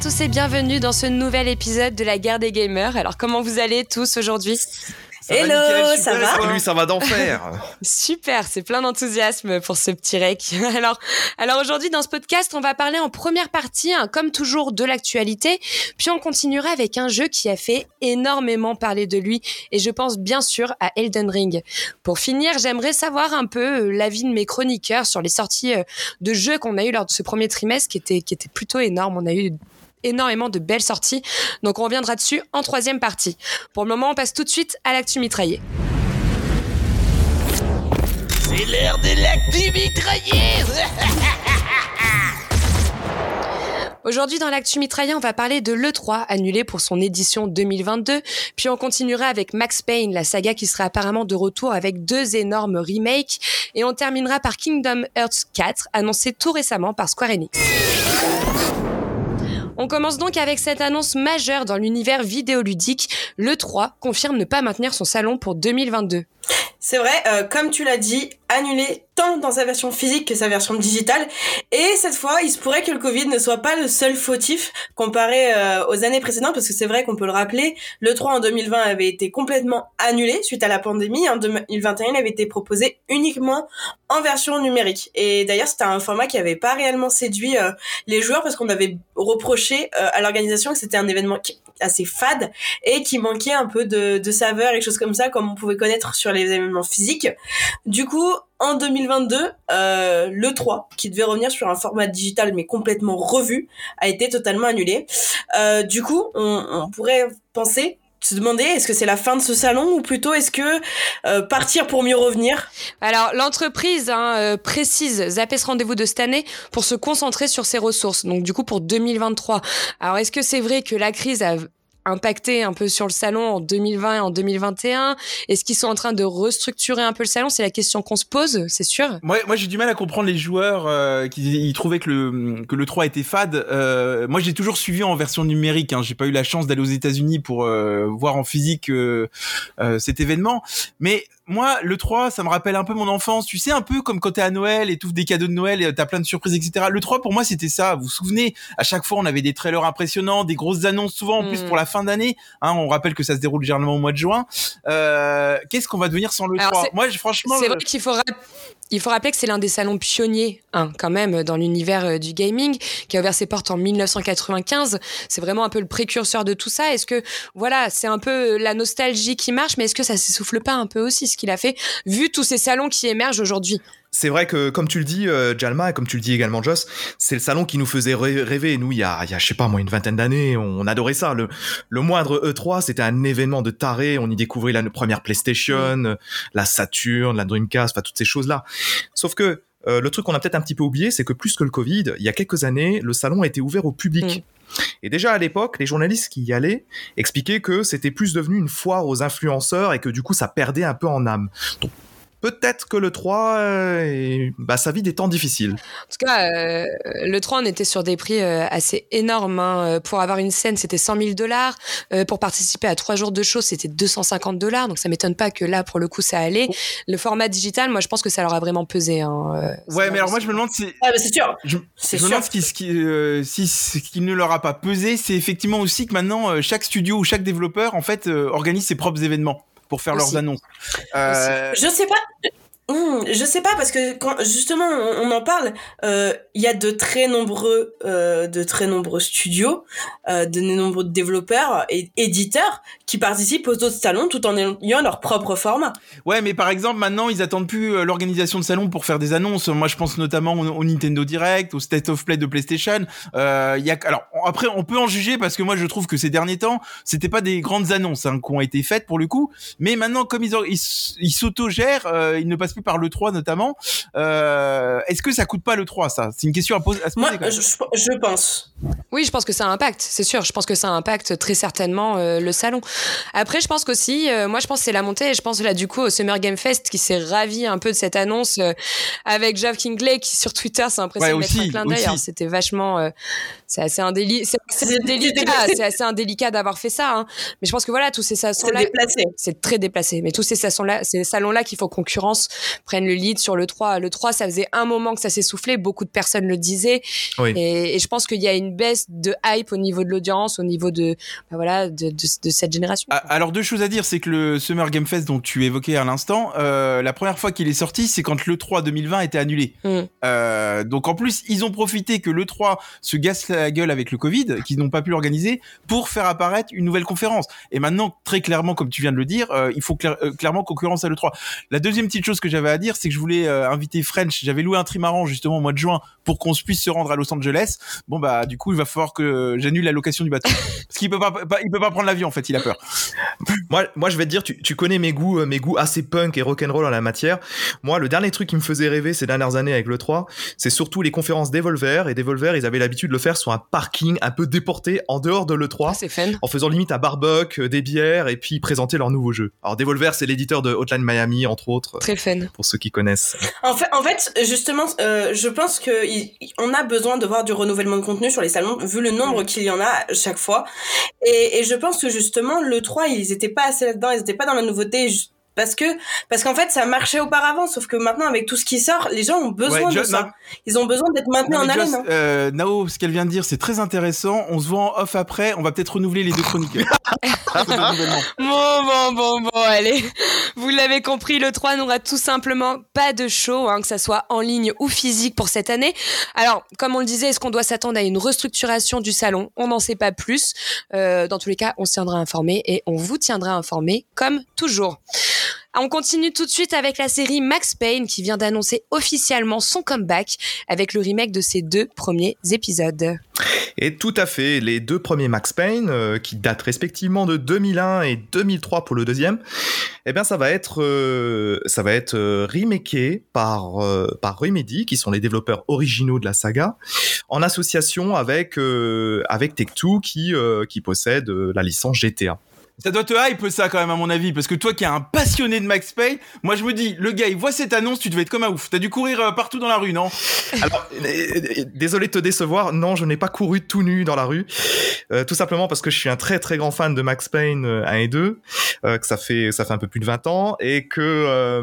tous et bienvenue dans ce nouvel épisode de la guerre des gamers. Alors comment vous allez tous aujourd'hui Hello, ça va Lui, ça va d'enfer. Super, c'est plein d'enthousiasme pour ce petit rec. Alors, alors aujourd'hui dans ce podcast, on va parler en première partie, hein, comme toujours, de l'actualité, puis on continuera avec un jeu qui a fait énormément parler de lui, et je pense bien sûr à Elden Ring. Pour finir, j'aimerais savoir un peu euh, l'avis de mes chroniqueurs sur les sorties euh, de jeux qu'on a eu lors de ce premier trimestre, qui était qui était plutôt énorme. On a eu énormément de belles sorties. Donc on reviendra dessus en troisième partie. Pour le moment, on passe tout de suite à l'actu mitraillé. C'est l'heure de l'actu mitraillé Aujourd'hui, dans l'actu mitraillé, on va parler de l'E3 annulé pour son édition 2022. Puis on continuera avec Max Payne, la saga qui sera apparemment de retour avec deux énormes remakes. Et on terminera par Kingdom Hearts 4, annoncé tout récemment par Square Enix. On commence donc avec cette annonce majeure dans l'univers vidéoludique. Le 3 confirme ne pas maintenir son salon pour 2022. C'est vrai, euh, comme tu l'as dit, annulé tant dans sa version physique que sa version digitale. Et cette fois, il se pourrait que le Covid ne soit pas le seul fautif comparé euh, aux années précédentes, parce que c'est vrai qu'on peut le rappeler, le 3 en 2020 avait été complètement annulé suite à la pandémie. En 2021, il avait été proposé uniquement en version numérique. Et d'ailleurs, c'était un format qui avait pas réellement séduit euh, les joueurs parce qu'on avait reproché à l'organisation que c'était un événement assez fade et qui manquait un peu de, de saveur et choses comme ça, comme on pouvait connaître sur les événements physiques. Du coup, en 2022, euh, le 3, qui devait revenir sur un format digital mais complètement revu, a été totalement annulé. Euh, du coup, on, on pourrait penser se demander est-ce que c'est la fin de ce salon ou plutôt est-ce que euh, partir pour mieux revenir? Alors l'entreprise hein, euh, précise zapper ce rendez-vous de cette année pour se concentrer sur ses ressources. Donc du coup pour 2023. Alors est-ce que c'est vrai que la crise a impacté un peu sur le salon en 2020 et en 2021 Est-ce qu'ils sont en train de restructurer un peu le salon? C'est la question qu'on se pose, c'est sûr. Moi, moi j'ai du mal à comprendre les joueurs euh, qui trouvaient que le que le 3 était fade. Euh, moi, j'ai toujours suivi en version numérique. Hein. J'ai pas eu la chance d'aller aux États-Unis pour euh, voir en physique cet événement, mais moi, le 3, ça me rappelle un peu mon enfance. Tu sais, un peu comme quand t'es à Noël et tout des cadeaux de Noël et t'as plein de surprises, etc. Le 3, pour moi, c'était ça. Vous vous souvenez, à chaque fois, on avait des trailers impressionnants, des grosses annonces, souvent en plus Mm. pour la fin d'année. Hein, on rappelle que ça se déroule généralement au mois de juin. Euh, Qu'est-ce qu'on va devenir sans le Alors, 3 c'est- Moi, je- franchement, C'est le- vrai qu'il faut, il faut rappeler que c'est l'un des salons pionniers, hein, quand même, dans l'univers euh, du gaming, qui a ouvert ses portes en 1995. C'est vraiment un peu le précurseur de tout ça. Est-ce que, voilà, c'est un peu la nostalgie qui marche, mais est-ce que ça s'essouffle pas un peu aussi, ce qu'il a fait, vu tous ces salons qui émergent aujourd'hui? C'est vrai que, comme tu le dis, euh, Jalma, et comme tu le dis également, Joss, c'est le salon qui nous faisait rê- rêver. Nous, il y a, il y a, je sais pas, moi, une vingtaine d'années, on adorait ça. Le, le moindre E3, c'était un événement de taré. On y découvrait la première PlayStation, euh, la Saturn, la Dreamcast, enfin, toutes ces choses-là. Sauf que, euh, le truc qu'on a peut-être un petit peu oublié, c'est que plus que le Covid, il y a quelques années, le salon a été ouvert au public. Et déjà à l'époque, les journalistes qui y allaient expliquaient que c'était plus devenu une foire aux influenceurs et que du coup ça perdait un peu en âme. Donc peut-être que le 3, euh, est- bah, ça vit des temps difficiles. En tout cas, euh, le 3, on était sur des prix euh, assez énormes. hein. Euh, Pour avoir une scène, c'était 100 000 dollars. Euh, pour participer à trois jours de show, c'était 250 dollars. Donc, ça m'étonne pas que là, pour le coup, ça allait. Le format digital, moi, je pense que ça leur a vraiment pesé. Hein. euh, ouais, mais alors moi, je me demande si Ah, bah c'est sûr. je, me demande ce qui, ce qui, euh, si ce qui ne leur a pas pesé, c'est effectivement aussi que maintenant euh, chaque studio ou chaque développeur en fait euh, organise ses propres événements pour faire Aussi. leurs annonces. Euh, Je sais pas. Hmm, je sais pas parce que quand justement on, en parle, euh, il y a de très nombreux, euh, de très nombreux studios, euh, de nombreux développeurs et éditeurs qui participent aux autres salons tout en ayant leur propre format. Ouais, mais par exemple, maintenant, ils attendent plus euh, l'organisation de salon pour faire des annonces. Moi, je pense notamment au, Nintendo Direct, au State of Play de PlayStation. Euh, y a, alors, après, on peut en juger parce que moi, je trouve que ces derniers temps, c'était pas des grandes annonces hein, qui ont été faites pour le coup. Mais maintenant, comme ils, ils, s'autogèrent, ils ne passent plus par le 3 notamment. Euh, Est-ce que ça coûte pas le 3 ça? C'est une question à, poser, à se Moi, poser. quand même. je, pense. Oui, je pense que ça impacte, c'est sûr. Je pense que ça impacte très certainement euh, le salon. Après, je pense qu'aussi, euh, moi, je pense que c'est la montée. Et je pense là, du coup, au Summer Game Fest qui s'est ravi un peu de cette annonce euh, avec Geoff Kingley qui, sur Twitter, s'est impressionné Ouais, de mettre aussi, un clin d'œil. aussi. Alors, C'était vachement. euh, c'est assez indélicat. C'est assez C'est- délicat. C'est assez indélicat d'avoir fait ça. Hein. Mais je pense que voilà, tous ces C'est salons-là. déplacé. C'est très déplacé. Mais tous ces salons-là, ces salons-là qui font concurrence prennent le lead sur le 3. Le 3, ça faisait un moment que ça s'essoufflait, beaucoup de personnes le disaient. Oui. Et, et je pense qu'il y a une baisse de hype au niveau de l'audience, au niveau de, bah voilà, de, de, de cette génération. Alors deux choses à dire, c'est que le Summer Game Fest dont tu évoquais à l'instant, euh, la première fois qu'il est sorti, c'est quand le 3 2020 était annulé. Mm. Euh, donc en plus, ils ont profité que le 3 se gasse la gueule avec le Covid, qu'ils n'ont pas pu l'organiser, pour faire apparaître une nouvelle conférence. Et maintenant, très clairement, comme tu viens de le dire, euh, il faut clair- clairement concurrence à le 3. La deuxième petite chose que j'avais à dire, c'est que je voulais euh, inviter French. J'avais loué un trimaran justement au mois de juin pour qu'on se puisse se rendre à Los Angeles. Bon bah du coup, il va falloir que j'annule la location du bateau parce qu'il peut pas, pas- il peut pas prendre l'avion en fait, il a peur. Moi, moi, je vais te dire, tu, tu connais mes goûts, euh, mes goûts assez punk et rock'n'roll en la matière. Moi, le dernier truc qui me faisait rêver ces dernières années avec le 3, c'est surtout les conférences d'Evolver. Et d'Evolver, ils avaient l'habitude de le faire sur un parking un peu déporté en dehors de Ah, l'E3. c'est fun. en faisant limite un barbuck, euh, des bières et puis présenter leur nouveau jeu. Alors Devolver, c'est l'éditeur de Hotline Miami entre autres, Très fun. Pour ceux qui connaissent. En fait, en fait, justement, euh, je pense que il- on a besoin de voir du renouvellement de contenu sur les salons, vu le nombre qu'il y en a à chaque fois. Et, et je pense que justement, le 3, ils étaient pas assez là-dedans, ils étaient pas dans la nouveauté. Parce que, parce qu'en fait, ça marchait auparavant, sauf que maintenant, avec tout ce qui sort, les gens ont besoin Ouais, de ça. non. Ils ont besoin d'être maintenus Non, en haleine. Hein. euh, Nao, ce qu'elle vient de dire, c'est très intéressant. On se voit en off après. On va peut-être renouveler les deux chroniques. Bon, bon, bon, bon, allez. Vous l'avez compris, le 3 n'aura tout simplement pas de show, hein, que ça soit en ligne ou physique pour cette année. Alors, comme on le disait, est-ce qu'on doit s'attendre à une restructuration du salon? On n'en sait pas plus. Euh, dans tous les cas, on se tiendra informé et on vous tiendra informé comme toujours. On continue tout de suite avec la série Max Payne qui vient d'annoncer officiellement son comeback avec le remake de ses deux premiers épisodes. Et tout à fait, les deux premiers Max Payne, euh, qui datent respectivement de 2001 et 2003 pour le deuxième, eh bien ça va être, euh, ça va être euh, par, euh, par Remedy, qui sont les développeurs originaux de la saga, en association avec, euh, avec Take-Two, qui, qui possède la licence GTA. Ça doit te hype ça quand même à mon avis, parce que toi qui es un passionné de Max Payne, moi je me dis, le gars il voit cette annonce, tu devais être comme un ouf. T'as dû courir euh, partout dans la rue, non? Alors, euh, euh, désolé de te décevoir, non, je n'ai pas couru tout nu dans la rue, tout simplement parce que je suis un très très grand fan de Max Payne euh, 1 et 2, euh, que ça fait ça fait un peu plus de 20 ans et que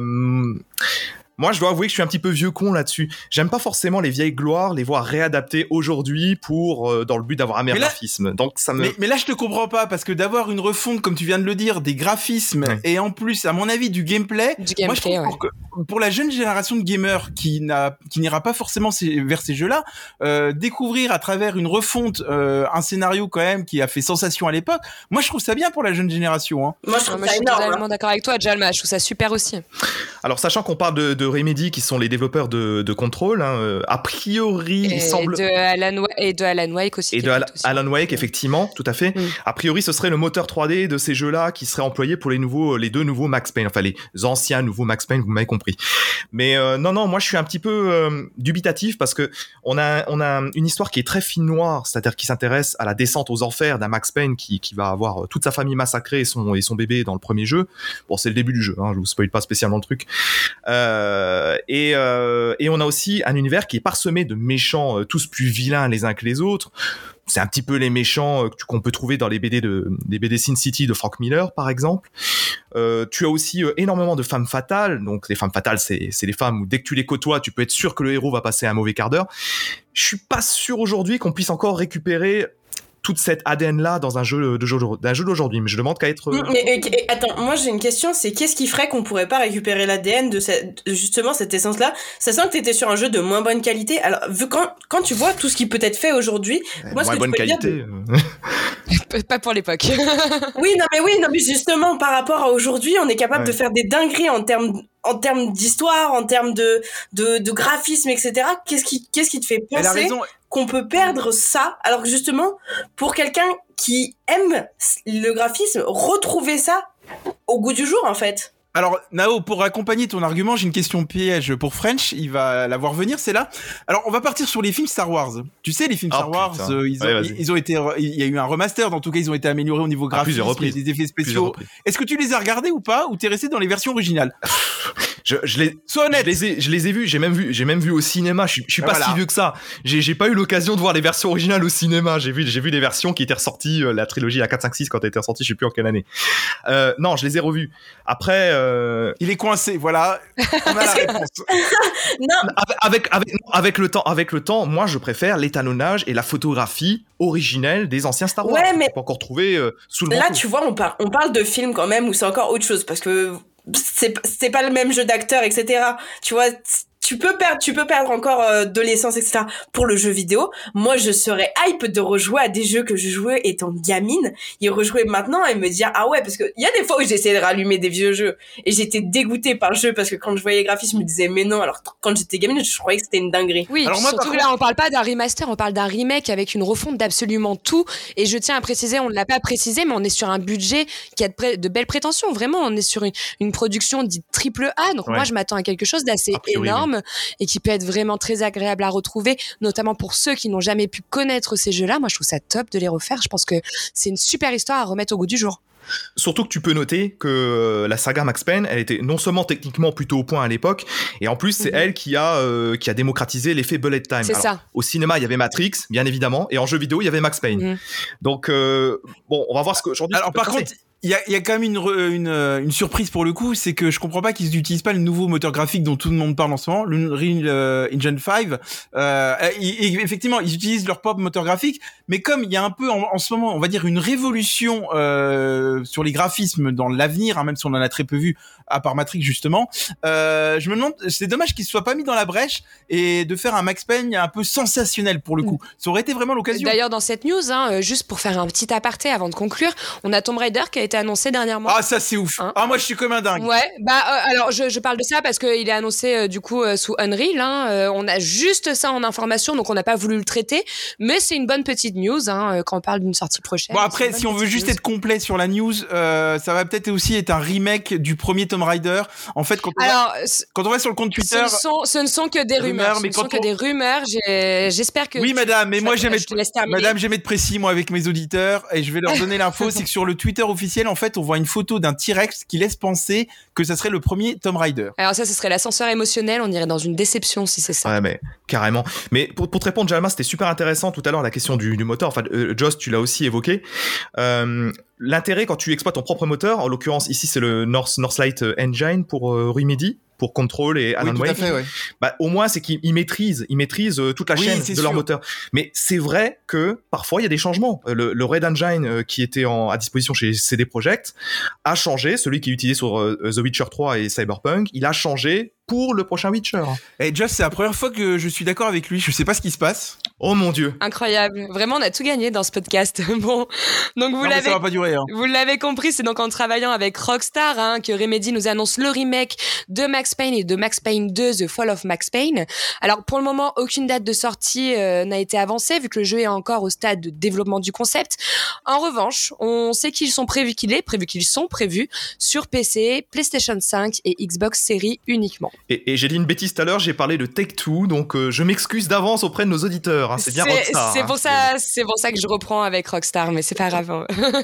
moi, je dois avouer que je suis un petit peu vieux con là-dessus. J'aime pas forcément les vieilles gloires, les voir réadaptées aujourd'hui pour euh, dans le but d'avoir un meilleur là- graphisme. Donc ça me mais, mais là je te comprends pas, parce que d'avoir une refonte, comme tu viens de le dire, des graphismes, Ouais. et en plus, à mon avis, du gameplay, Du moi je gameplay, trouve ouais. que- pour la jeune génération de gamers qui n'a qui n'ira pas forcément ces- vers ces jeux-là, euh, découvrir à travers une refonte euh, un scénario quand même qui a fait sensation à l'époque, moi je trouve ça bien pour la jeune génération. Hein. Moi, je Ah, trouve moi, ça je suis énorme. hein. totalement d'accord avec toi, Jalma. Je trouve ça super aussi. Alors sachant qu'on parle de, de Remedy qui sont les développeurs de, de Control, hein, euh, a priori Et il semble de Alan, et de Alan Wake aussi. Et de Al- aussi. Alan Wake, effectivement, tout à fait. Mm. A priori, ce serait le moteur 3D de ces jeux-là qui serait employé pour les nouveaux, les deux nouveaux Max Payne, enfin les anciens nouveaux Max Payne, vous m'avez compris. Mais euh, non, non, moi je suis un petit peu euh, dubitatif parce que on a, on a une histoire qui est très fine noire, c'est-à-dire qui s'intéresse à la descente aux enfers d'un Max Payne qui, qui va avoir euh, toute sa famille massacrée et son, et son bébé dans le premier jeu. Bon, c'est le début du jeu, hein, je vous spoil pas spécialement le truc. Et, et on a aussi un univers qui est parsemé de méchants, tous plus vilains les uns que les autres. C'est un petit peu les méchants euh, qu'on peut trouver dans les BD de des BD Sin City de Frank Miller par exemple. Euh, tu as aussi euh, énormément de femmes fatales. Donc les femmes fatales, c'est c'est les femmes où dès que tu les côtoies, tu peux être sûr que le héros va passer un mauvais quart d'heure. Je suis pas sûr aujourd'hui qu'on puisse encore récupérer toute cette ADN là dans un jeu de jeu d'un jeu d'aujourd'hui. Mais je demande qu'à être Mm, Mais, et- et- attends, moi j'ai une question, c'est qu'est-ce qui ferait qu'on pourrait pas récupérer l'ADN de cette, justement cette essence-là, sachant que t'étais sur un jeu de moins bonne qualité? Alors, vu quand, quand tu vois tout ce qui peut être fait aujourd'hui, moi, ce moins que bonne dire qualité. euh. Pas pour l'époque. oui, non mais oui, non mais justement par rapport à aujourd'hui, on est capable Ouais. de faire des dingueries en termes en termes d'histoire, en termes de, de, de graphisme, etc. Qu'est-ce qui, qu'est-ce qui te fait penser qu'on peut perdre ça, alors que justement, pour quelqu'un qui aime le graphisme, retrouver ça au goût du jour, en fait. Alors, Nao, pour accompagner ton argument, j'ai une question piège pour French. Il va la voir venir, c'est là. Alors, on va partir sur les films Star Wars. Tu sais, les films Oh, Star Wars, euh, ils, ont, Ouais, vas-y. ils ont été, il y a eu un remaster. En tout cas, ils ont été améliorés au niveau graphique, des effets spéciaux. Est-ce que tu les as regardés ou pas, ou t'es resté dans les versions originales? Je, je les, Sois je honnête. les ai, je les ai vus. J'ai même vu, j'ai même vu au cinéma. Je suis, je suis Ah, pas voilà. si vieux que ça. J'ai, j'ai pas eu l'occasion de voir les versions originales au cinéma. J'ai vu, j'ai vu les versions qui étaient ressorties, euh, la trilogie, la 4, 5, 6 quand elle était ressortie. Je sais plus en quelle année. Euh, non, je les ai revus. Après, euh, Il est coincé, voilà. On a la réponse. Non, avec, avec, avec, avec le temps, avec le temps, moi, je préfère l'étalonnage et la photographie originelle des anciens Star Wars. Ouais, mais- Qu'on peut encore trouver euh, sous le là, manteau. tu vois, on, par- on parle de films quand même où c'est encore autre chose parce que c'est pas le même jeu d'acteur, etc. Tu vois, tu peux perdre, tu peux perdre encore euh, de l'essence, etc. Pour le jeu vidéo, moi, je serais hype de rejouer à des jeux que je jouais étant gamine, y rejouer maintenant et me dire ah ouais, parce que il y a des fois où j'essayais de rallumer des vieux jeux et j'étais dégoûtée par le jeu parce que quand je voyais les graphismes, je me disais mais non. Alors quand j'étais gamine, je croyais que c'était une dinguerie. Oui, Alors moi, surtout que contre- là, on parle pas d'un remaster, on parle d'un remake avec une refonte d'absolument tout. Et je tiens à préciser, on ne l'a pas précisé, mais on est sur un budget qui a de, belles prétentions. Vraiment, on est sur une, une production dite triple A. Donc Ouais. moi, je m'attends à quelque chose d'assez priori, et qui peut être vraiment très agréable à retrouver, notamment pour ceux qui n'ont jamais pu connaître ces jeux-là. Moi, je trouve ça top de les refaire. Je pense que c'est une super histoire à remettre au goût du jour. Surtout que tu peux noter que euh, la saga Max Payne, elle était non seulement techniquement plutôt au point à l'époque, et en plus c'est Mhm. elle qui a euh, qui a démocratisé l'effet bullet time. C'est ça. Au cinéma, il y avait Matrix, bien évidemment, et en jeu vidéo, il y avait Max Payne. Mhm. Donc euh, bon, on va voir ce qu'aujourd'hui. Alors par passer. contre, il y a, y a quand même une, une, euh, une surprise pour le coup, c'est que je comprends pas qu'ils n'utilisent pas le nouveau moteur graphique dont tout le monde parle en ce moment, l'Unreal euh, Engine 5. Euh, et- effectivement, ils utilisent leur propre moteur graphique, mais comme il y a un peu en, en ce moment, on va dire une révolution euh, sur les graphismes dans l'avenir, hein, même si on en a très peu vu, à part Matrix justement, euh, je me demande, c'est dommage qu'ils se soient pas mis dans la brèche et de faire un Max Payne un peu sensationnel pour le coup. Ça aurait été vraiment l'occasion. D'ailleurs, dans cette news, hein, euh, juste pour faire un petit aparté avant de conclure, on a Tomb Raider qui a été annoncé dernièrement. Ah ça c'est ouf. Hein ah moi je suis comme un dingue. Ouais, bah euh, alors je, je parle de ça parce qu'il est annoncé euh, du coup sous Unreal. Hein, on a juste ça en information, donc on n'a pas voulu le traiter. Mais c'est une bonne petite news hein, quand on parle d'une sortie prochaine. Bon après, si on veut juste être complet sur la news, euh, ça va peut-être aussi être un remake du premier Tomb Raider. En fait, quand on, va, Alors, ce quand on va sur le compte ce Twitter, ne, sont, ce ne sont que des Rumeurs, rumeurs. mais ce ne sont que des rumeurs. J'espère que. oui madame, mais moi terminer. madame j'aime être précis moi avec mes auditeurs et je vais leur donner l'info, c'est que sur le Twitter officiel, en fait, on voit une photo d'un T-Rex qui laisse penser que ça serait le premier Tomb Raider. Alors ça, ce serait l'ascenseur émotionnel. On irait dans une déception si c'est ça. Ouais, mais carrément. Mais pour, pour te répondre, Jalma, c'était super intéressant tout à l'heure la question du, du moteur. Enfin, euh, Joss, tu l'as aussi évoqué. Euh, L'intérêt quand tu exploites ton propre moteur, en l'occurrence ici c'est le North, Northlight Engine pour euh, Remedy, pour Control et Alan oui, tout à Wake. fait, ouais. bah, au moins c'est qu'ils ils maîtrisent, ils maîtrisent euh, toute la Oui, chaîne de leur moteur. Mais c'est vrai que parfois il y a des changements. Euh, Le, le Red Engine euh, qui était en, à disposition chez CD Projekt a changé, celui qui est utilisé sur euh, The Witcher 3 et Cyberpunk, il a changé pour le prochain Witcher. Et Joss, c'est la première fois que je suis d'accord avec lui. Je sais pas ce qui se passe. Oh mon dieu. Incroyable. Vraiment, on a tout gagné dans ce podcast. bon, donc vous l'avez ça va pas durer. Hein. Vous l'avez compris, c'est donc en travaillant avec Rockstar hein, que Remedy nous annonce le remake de Max Payne et de Max Payne 2, The Fall of Max Payne. Alors pour le moment, aucune date de sortie euh, n'a été avancée vu que le jeu est encore au stade de développement du concept. En revanche, on sait qu'ils sont prévus qu'il est prévu qu'ils sont prévus sur PC, PlayStation 5 et Xbox Series uniquement. Et, et j'ai dit une bêtise tout à l'heure, j'ai parlé de Take Two, donc euh, je m'excuse d'avance auprès de nos auditeurs. hein, c'est bien Rockstar. C'est hein. pour ça, c'est pour ça que je reprends avec Rockstar, mais c'est pas grave. hein.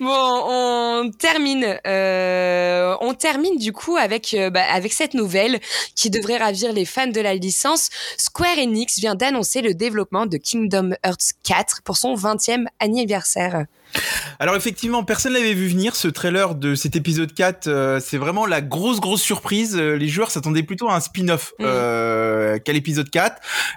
bon, on termine, euh, on termine du coup avec euh, bah, avec cette nouvelle qui devrait ravir les fans de la licence. Square Enix vient d'annoncer le développement de Kingdom Hearts 4 pour son 20e anniversaire. Alors effectivement, personne l'avait vu venir ce trailer de cet épisode 4. euh, c'est vraiment la grosse grosse surprise. Euh, les joueurs s'attendaient plutôt à un spin-off Mhm. euh, qu'à l'épisode 4.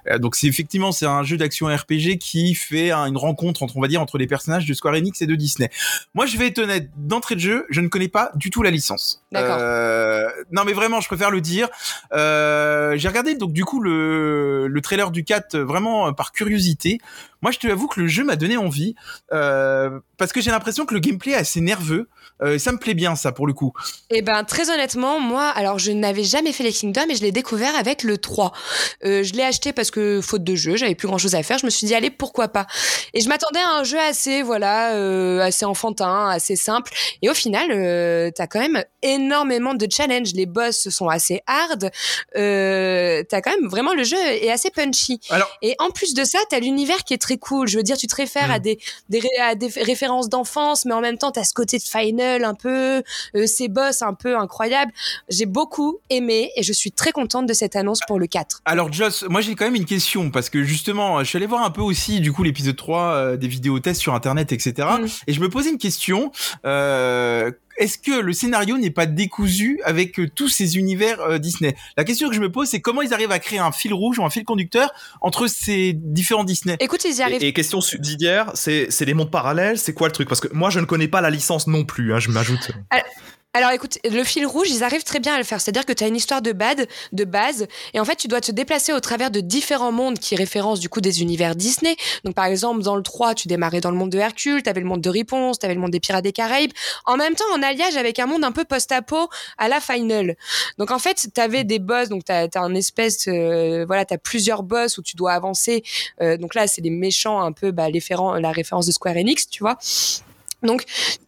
Euh, donc c'est effectivement c'est un jeu d'action RPG qui fait hein, une rencontre entre on va dire entre les personnages de Square Enix et de Disney. Moi je vais être honnête, d'entrée de jeu, je ne connais pas du tout la licence. D'accord. Euh, non mais vraiment, je préfère le dire. Euh, J'ai regardé donc du coup le, le trailer du 4 euh, vraiment par curiosité. Moi je te avoue que le jeu m'a donné envie. Euh, parce que j'ai l'impression que le gameplay est assez nerveux. Euh, ça me plaît bien, ça, pour le coup. Eh ben, très honnêtement, moi, alors je n'avais jamais fait les Kingdoms et je l'ai découvert avec le 3. Euh, je l'ai acheté parce que, faute de jeu, j'avais plus grand chose à faire. Je me suis dit, allez, pourquoi pas? Et je m'attendais à un jeu assez, voilà, euh, assez enfantin, assez simple. Et au final, euh, t'as quand même énormément de challenges. Les boss sont assez hard. Euh, t'as quand même vraiment le jeu est assez punchy. Alors- et en plus de ça, t'as l'univers qui est très cool. Je veux dire, tu te réfères Mm. à des, à des références d'enfance, mais en même temps, t'as ce côté de final un peu, euh, ces boss un peu incroyables. J'ai beaucoup aimé et je suis très contente de cette annonce pour le 4. Alors Joss, moi j'ai quand même une question parce que justement, je suis allé voir un peu aussi du coup l'épisode 3 euh, des vidéos tests sur internet, etc. Mm. Et je me posais une question. Euh, est-ce que le scénario n'est pas décousu avec euh, tous ces univers euh, Disney? La question que je me pose, c'est comment ils arrivent à créer un fil rouge ou un fil conducteur entre ces différents Disney? Écoute, ils y arrivent. Et, et question subsidiaire, c'est c'est des mondes parallèles, c'est quoi le truc? Parce que moi je ne connais pas la licence non plus, hein, je m'ajoute. Alors écoute, le fil rouge, ils arrivent très bien à le faire. C'est-à-dire que tu as une histoire de, bad, de base, et en fait, tu dois te déplacer au travers de différents mondes qui référencent du coup des univers Disney. Donc par exemple, dans le 3, tu démarrais dans le monde de Hercule, tu avais le monde de Réponse, tu avais le monde des Pirates des Caraïbes, en même temps en alliage avec un monde un peu post-apo à la Final. Donc en fait, tu avais des boss, donc tu as, un espèce, euh, voilà, tu as plusieurs boss où tu dois avancer. Euh, donc là, c'est des méchants un peu, bah, l'efféren- la référence de Square Enix, tu vois. Donc,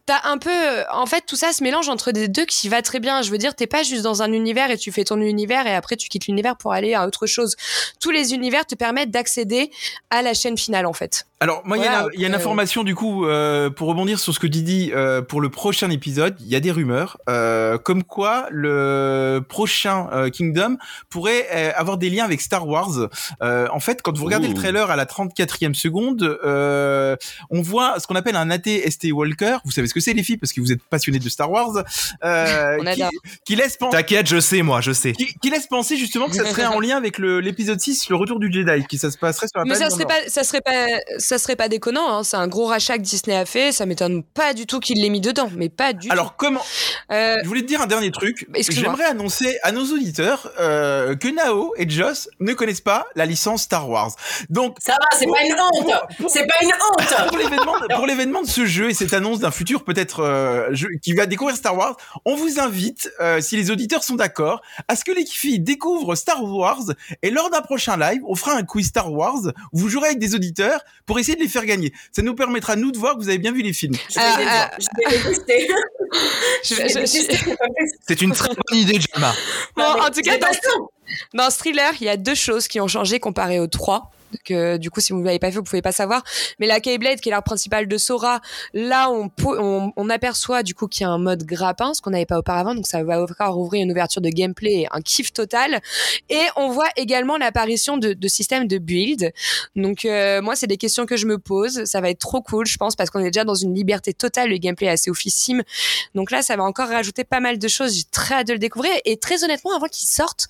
t'as un peu, en fait, tout ça se mélange entre des deux qui va très bien. Je veux dire, t'es pas juste dans un univers et tu fais ton univers et après tu quittes l'univers pour aller à autre chose. Tous les univers te permettent d'accéder à la chaîne finale, en fait. Alors moi, il y a Voilà, une- il y, a une euh, information du coup euh, pour rebondir sur ce que dis euh, pour le prochain épisode. Il y a des rumeurs euh, comme quoi le prochain euh, Kingdom pourrait euh, avoir des liens avec Star Wars. Euh, en fait, quand vous regardez Ouh. le trailer à la 34e seconde, euh, on voit ce qu'on appelle un AT-ST Walker. Vous savez ce que c'est les filles parce que vous êtes passionnés de Star Wars. Euh, On qui, qui laisse penser T'inquiète, je sais moi, je sais. qui, qui laisse penser justement que ça serait en lien avec l'épisode 6, le retour du Jedi, qui ça se passerait sur la Mais ça serait pas, ça serait pas, ça serait pas déconnant. Hein. C'est un gros rachat que Disney a fait. Ça m'étonne pas du tout qu'il l'ait mis dedans, mais pas du Alors comment tout. Euh, Je voulais te dire un dernier truc. J'aimerais annoncer à nos auditeurs euh, que Nao et Joss ne connaissent pas la licence Star Wars. Donc Ça va, c'est pas une honte. C'est pas une honte. pour l'événement pour l'événement de ce jeu et cette annonce d'un futur peut-être euh, qui va découvrir Star Wars, on vous invite, euh, si les auditeurs sont d'accord, à ce que les filles découvrent Star Wars et lors d'un prochain live, on fera un quiz Star Wars où vous jouerez avec des auditeurs pour essayer de les faire gagner. Ça nous permettra nous de voir que vous avez bien vu les films. Je vais les- je vais les tester. c'est une très bonne idée. Bon, mais en tout cas, dans. Dans ce thriller, il y a deux choses qui ont changé comparé aux trois. Que, du coup, si vous ne l'avez pas fait, vous pouvez pas savoir. Mais la Keyblade, qui est l'arme principale de Sora, là, on, on, on aperçoit du coup qu'il y a un mode grappin, ce qu'on n'avait pas auparavant. Donc, ça va encore ouvrir une ouverture de gameplay, un kiff total. Et on voit également l'apparition de, de systèmes de build. Donc, euh, moi, c'est des questions que je me pose. Ça va être trop cool, je pense, parce qu'on est déjà dans une liberté totale. Le gameplay est assez officime. Donc là, ça va encore rajouter pas mal de choses. J'ai très hâte de le découvrir. Et très honnêtement, avant qu'il sorte,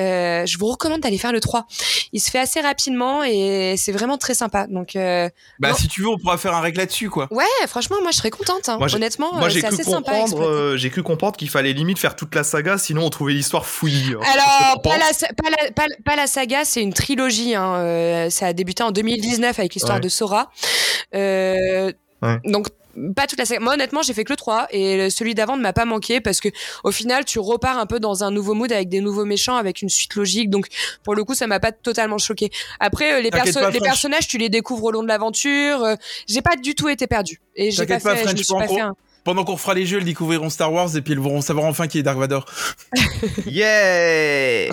euh, je vous recommande d'aller faire le 3. Il se fait assez rapidement et c'est vraiment très sympa. Donc, euh, Bah si tu veux, on pourra faire un règle là-dessus quoi. ouais, franchement, moi, je serais contente. hein. Moi, Honnêtement, Moi c'est cru assez sympa. euh, j'ai cru comprendre qu'il fallait limite faire toute la saga, sinon on trouvait l'histoire fouillie. Alors, Alors, pas la, sa- pas, la, pas, pas la saga, c'est une trilogie. Hein. euh, ça a débuté en 2019 avec l'histoire Ouais. de Sora. Euh, Ouais. Donc, pas toute la saga. Moi, honnêtement, j'ai fait que le 3 et celui d'avant ne m'a pas manqué parce que au final, tu repars un peu dans un nouveau mood avec des nouveaux méchants, avec une suite logique. Donc, pour le coup, ça m'a pas totalement choqué. Après, euh, les, T'inquiète perso- pas, les French. personnages, tu les découvres au long de l'aventure. euh, j'ai pas du tout été perdu. Et j'ai pas fait, je me French, pas pendant fait un... Pendant qu'on fera les jeux, ils découvriront Star Wars et puis ils vont savoir enfin qui est Dark Vador. Yeah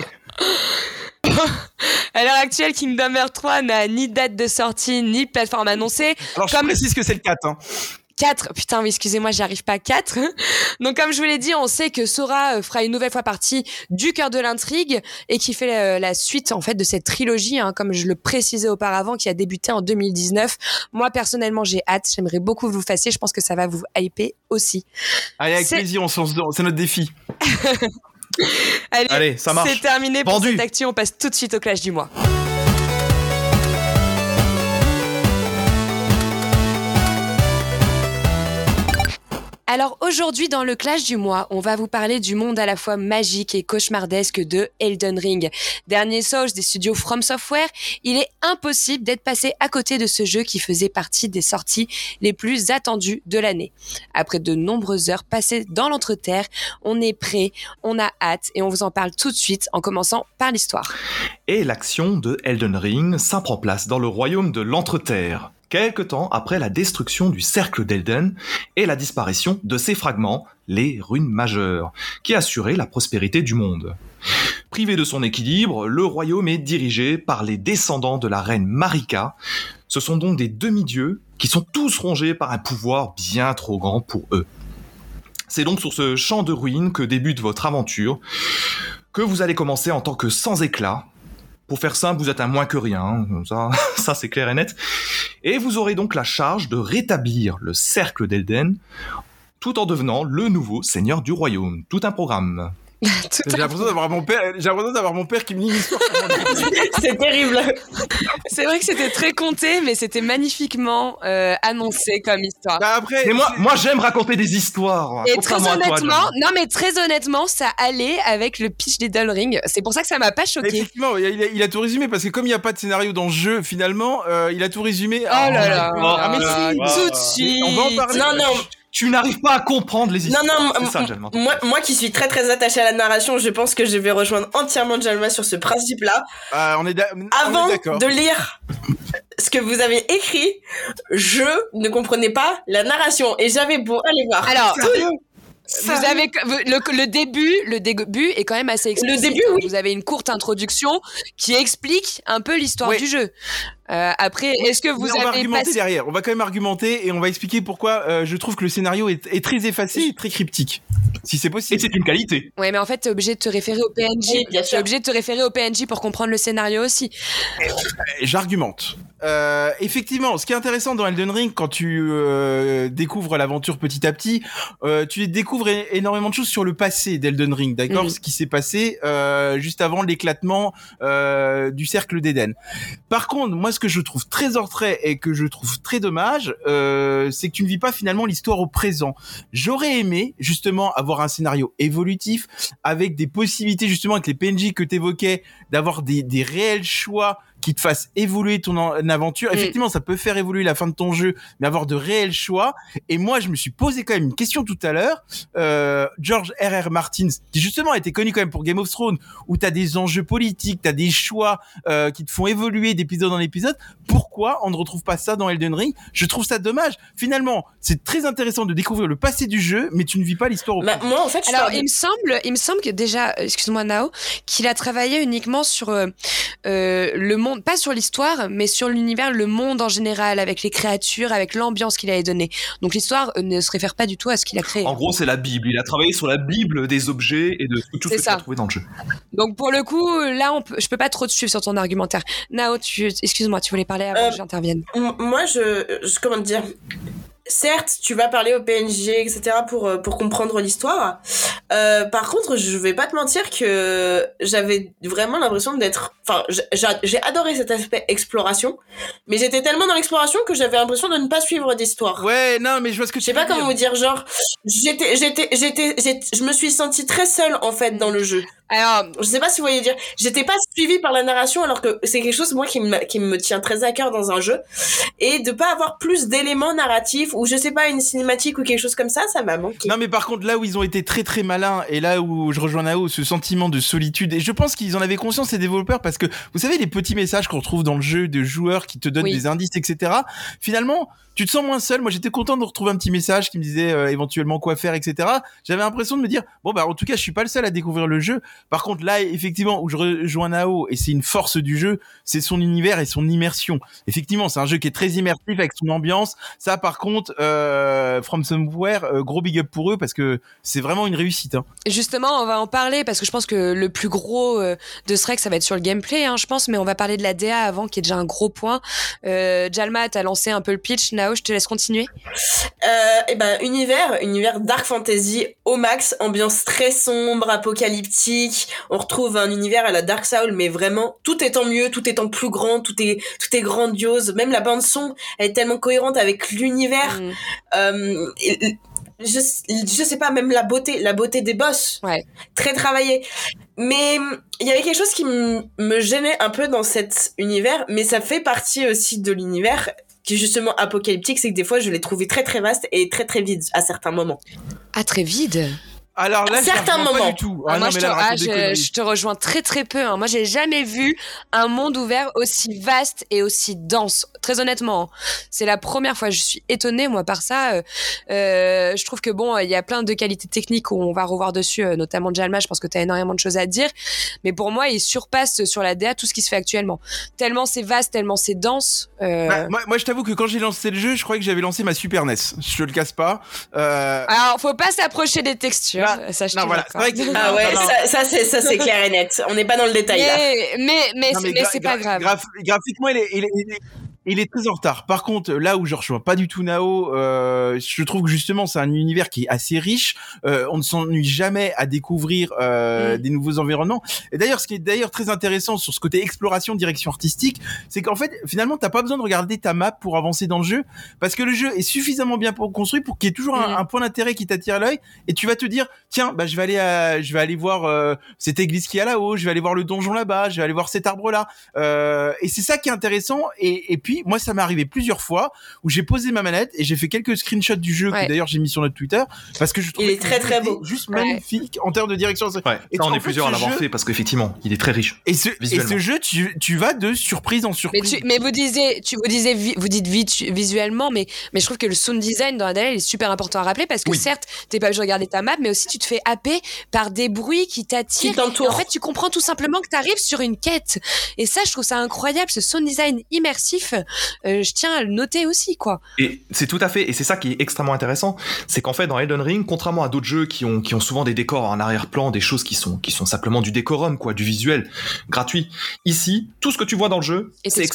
À l'heure actuelle, Kingdom Hearts 3 n'a ni date de sortie, ni plateforme annoncée. Alors je Comme- précise que c'est le 4. Hein. 4, putain, oui, excusez-moi, j'y arrive pas. 4. Donc, comme je vous l'ai dit, on sait que Sora euh, fera une nouvelle fois partie du cœur de l'intrigue et qui fait euh, la suite, en fait, de cette trilogie, hein, comme je le précisais auparavant, qui a débuté en 2019. Moi, personnellement, j'ai hâte. J'aimerais beaucoup que vous fassiez. Je pense que ça va vous hyper aussi. Allez, avec plaisir, on c'est notre défi. Allez, Allez, ça marche. C'est terminé pour Vendu. cette actu. On passe tout de suite au clash du mois. Alors aujourd'hui dans le clash du mois, on va vous parler du monde à la fois magique et cauchemardesque de Elden Ring. Dernier sauge des studios From Software, il est impossible d'être passé à côté de ce jeu qui faisait partie des sorties les plus attendues de l'année. Après de nombreuses heures passées dans l'entreterre, on est prêt, on a hâte et on vous en parle tout de suite en commençant par l'histoire. Et l'action de Elden Ring s'imprend place dans le royaume de l'Entreterre, quelque temps après la destruction du cercle d'Elden et la disparition de ses fragments, les runes majeures, qui assuraient la prospérité du monde. Privé de son équilibre, le royaume est dirigé par les descendants de la reine Marika. Ce sont donc des demi-dieux qui sont tous rongés par un pouvoir bien trop grand pour eux. C'est donc sur ce champ de ruines que débute votre aventure, que vous allez commencer en tant que sans éclat. Pour faire simple, vous êtes un moins que rien, ça, ça c'est clair et net. Et vous aurez donc la charge de rétablir le cercle d'Elden, tout en devenant le nouveau seigneur du royaume. Tout un programme. J'ai l'impression d'avoir mon père, j'ai l'impression d'avoir mon père qui me histoire. C'est terrible. C'est vrai que c'était très compté, mais c'était magnifiquement euh, annoncé comme histoire. Bah, après, Mais moi, moi j'aime raconter des histoires. Et très toi, honnêtement, non mais très honnêtement, ça allait avec le pitch d'Elden Ring. C'est pour ça que ça m'a pas choqué. Effectivement, il a, il a tout résumé parce que comme il n'y a pas de scénario dans le jeu, finalement, euh, il a tout résumé. Oh là là, Ah, mais si, tout de suite. On va en parler. Non, non, Tu n'arrives pas à comprendre les non, histoires. non, c'est ça, moi, moi qui suis très très attachée à la narration, je pense que je vais rejoindre entièrement Jalma sur ce principe-là. On est d'a- on est Avant de lire ce que vous avez écrit, je ne comprenais pas la narration et j'avais beau aller voir. Alors, Sérieux Vous avez le, le début, le début est quand même assez explicite. début, oui. Vous avez une courte introduction qui explique un peu l'histoire Oui. du jeu. Euh, après, est-ce que vous Mais on va avez argumenter passé derrière. On va quand même argumenter et on va expliquer pourquoi euh, je trouve que le scénario est, est très effacé et très cryptique. Si c'est Et possible. c'est une qualité. Ouais, mais en fait, t'es obligé de te référer au PNJ. Oui, bien T'es sûr. obligé de te référer au PNJ pour comprendre le scénario aussi. J'argumente. Euh, effectivement, ce qui est intéressant dans Elden Ring, quand tu euh, découvres l'aventure petit à petit, euh, tu découvres énormément de choses sur le passé d'Elden Ring, d'accord? Mhm. Ce qui s'est passé euh, juste avant l'éclatement euh, du cercle d'Éden. Par contre, moi, ce que je trouve très hors trait et que je trouve très dommage, euh, c'est que tu ne vis pas finalement l'histoire au présent. J'aurais aimé justement avoir un scénario évolutif avec des possibilités justement avec les PNJ que tu évoquais, d'avoir des, des réels choix qui te fassent évoluer ton en- aventure. Mm. Effectivement, ça peut faire évoluer la fin de ton jeu, mais avoir de réels choix. Et moi, je me suis posé quand même une question tout à l'heure. Euh, George R.R. Martin, qui justement a été connu quand même pour Game of Thrones, où tu as des enjeux politiques, tu as des choix euh, qui te font évoluer d'épisode en épisode. Pourquoi on ne retrouve pas ça dans Elden Ring? Je trouve ça dommage. Finalement, c'est très intéressant de découvrir le passé du jeu, mais tu ne vis pas l'histoire au Bah, moi, en fait, Alors, il me semble, il me semble que déjà, euh, excuse-moi Nao, qu'il a travaillé uniquement sur euh, euh, le monde, pas sur l'histoire, mais sur l'univers, le monde en général, avec les créatures, avec l'ambiance qu'il avait donnée. Donc l'histoire euh, ne se réfère pas du tout à ce qu'il a créé. En gros, c'est la Bible. Il a travaillé sur la Bible des objets et de tout ce que tu ça. as trouvé dans le jeu. Donc pour le coup, là, on peut, je peux pas trop te suivre sur ton argumentaire. Nao, tu, excuse-moi, tu voulais parler avant Euh, que j'intervienne. Moi, je, je comment te dire. Certes, tu vas parler au PNJ, etc. pour euh, pour comprendre l'histoire. Euh, par contre, je vais pas te mentir que j'avais vraiment l'impression d'être. Enfin, j'ai adoré cet aspect exploration, mais j'étais tellement dans l'exploration que j'avais l'impression de ne pas suivre d'histoire. Ouais, non, mais je vois ce que Je tu sais pas comment vous dire, genre, j'étais, j'étais, j'étais- je me suis sentie très seule en fait dans le jeu. Alors, Je sais pas si vous voyez dire. J'étais pas suivie par la narration alors que c'est quelque chose moi qui me qui me tient très à cœur dans un jeu et de pas avoir plus d'éléments narratifs ou je sais pas une cinématique ou quelque chose comme ça, ça m'a manqué. Non mais par contre là où ils ont été très très malins et là où je rejoins Nao ce sentiment de solitude et je pense qu'ils en avaient conscience ces développeurs parce que vous savez les petits messages qu'on retrouve dans le jeu de joueurs qui te donnent Oui. des indices etc finalement tu te sens moins seul moi j'étais content de retrouver un petit message qui me disait euh, éventuellement quoi faire etc j'avais l'impression de me dire bon bah en tout cas je suis pas le seul à découvrir le jeu par contre là effectivement où je rejoins Nao et c'est une force du jeu c'est son univers et son immersion effectivement c'est un jeu qui est très immersif avec son ambiance ça par contre euh, From Somewhere euh, gros big up pour eux parce que c'est vraiment une réussite. Hein. Justement, on va en parler parce que je pense que le plus gros euh, de ce rec, ça va être sur le gameplay, hein, je pense, mais on va parler de la DA avant, qui est déjà un gros point. Euh, Jalma, t'as lancé un peu le pitch. Nao, je te laisse continuer. Euh, et ben univers, univers dark fantasy au max, ambiance très sombre, apocalyptique. On retrouve un univers à la Dark Soul, mais vraiment tout est en mieux, tout est en plus grand, tout est tout est grandiose. Même la bande son, elle est tellement cohérente avec l'univers. Mm. Euh, je, je sais pas, même la beauté, la beauté des boss. Ouais. Très travaillé. Mais il y avait quelque chose qui me gênait un peu dans cet univers, mais ça fait partie aussi de l'univers qui est justement apocalyptique, c'est que des fois je l'ai trouvé très très vaste et très très vide à certains moments. Ah, très vide. Alors là, je Certains moments. pas du tout. Ah, Ah, moi, non, je te, là, ah, je te rejoins très très peu. hein. Moi, j'ai jamais vu un monde ouvert aussi vaste et aussi dense. Très honnêtement. hein. C'est la première fois. Je suis étonnée, moi, par ça. Euh, euh, je trouve que bon, il y a plein de qualités techniques où on va revoir dessus, euh, notamment Jalma. Je pense que tu as énormément de choses à dire. Mais pour moi, il surpasse sur la DA tout ce qui se fait actuellement. Tellement c'est vaste, tellement c'est dense. euh, Bah, moi, moi, je t'avoue que quand j'ai lancé le jeu, je croyais que j'avais lancé ma Super NES. Je te le casse pas. Euh, Alors, faut pas s'approcher des textures. Ah, ça, je non, te voilà, vrai que- Ah ouais, Non, non. ça, ça, c'est ça c'est clair et net. On n'est pas dans le détail là. Mais, mais, mais, c'est- mais pas gra- grave. graph- graphiquement, il est, il, est, il est- il est très en retard. Par contre, là où je rejoins pas du tout Nao, euh, je trouve que justement c'est un univers qui est assez riche. Euh, on ne s'ennuie jamais à découvrir euh, Mm. des nouveaux environnements. Et d'ailleurs, ce qui est d'ailleurs très intéressant sur ce côté exploration, direction artistique, c'est qu'en fait, finalement, t'as pas besoin de regarder ta map pour avancer dans le jeu, parce que le jeu est suffisamment bien construit pour qu'il y ait toujours un, Mm. un point d'intérêt qui t'attire l'œil, et tu vas te dire, tiens, bah je vais aller, à, je vais aller voir euh, cette église qui est là-haut, je vais aller voir le donjon là-bas, je vais aller voir cet arbre-là. Euh, et c'est ça qui est intéressant. Et, et puis, moi, ça m'est arrivé plusieurs fois où j'ai posé ma manette et j'ai fait quelques screenshots du jeu Ouais. que d'ailleurs j'ai mis sur notre Twitter parce que je trouve est très, très beau. juste Ouais. magnifique en termes de direction. Ouais, Et ça, on est fait, plusieurs à l'avoir jeu- fait parce qu'effectivement, il est très riche. Et ce, et ce jeu, tu, tu vas de surprise en Mais, surprise. tu, mais vous disiez, tu vous disiez, vi- vous dites vite visuellement, mais, mais je trouve que le sound design dans Adèle est super important à rappeler parce que Oui. certes, t'es pas obligé de regarder ta map, mais aussi tu te fais happer par des bruits qui Qui t'attirent. Et En fait, tu comprends tout simplement que tu arrives sur une quête. Et ça, je trouve ça incroyable, ce sound design immersif. Euh, je tiens à le noter aussi, quoi. Et c'est tout à fait, et c'est ça qui est extrêmement intéressant, c'est qu'en fait dans Elden Ring, contrairement à d'autres jeux qui ont qui ont souvent des décors en arrière-plan, des choses qui sont qui sont simplement du décorum quoi, du visuel gratuit. Ici, tout ce que tu vois dans le jeu, Et c'est c'est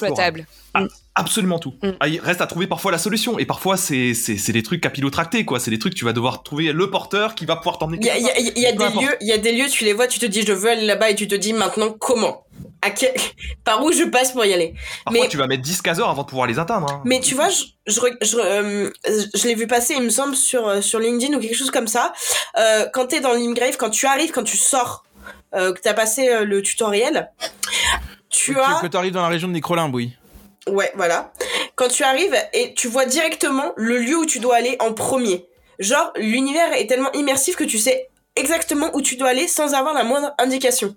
explorable. exploitable. Absolument tout. Mm. Ah, il reste à trouver parfois la solution, et parfois c'est c'est c'est des trucs capillotractés quoi, c'est des trucs que tu vas devoir trouver le porteur qui va pouvoir t'emmener. Il y a, il y a- il y a Peu des importe. lieux, il y a des lieux, tu les vois, tu te dis je veux aller là-bas et tu te dis maintenant comment? À quel... Par où je passe pour y aller? Parfois mais- tu vas mettre 10-15 heures avant de pouvoir les atteindre. hein. Mais tu vois, je, je, je, euh, je l'ai vu passer, il me semble, sur, euh, sur LinkedIn ou quelque chose comme ça. Euh, quand t'es dans l'Imgrave, quand tu arrives, quand tu sors, euh, que t'as passé euh, le tutoriel, tu Que, as... que tu arrives dans la région de Nécrolimbe, oui. Ouais, voilà. Quand tu arrives et tu vois directement le lieu où tu dois aller en premier. Genre, l'univers est tellement immersif que tu sais exactement où tu dois aller sans avoir la moindre indication.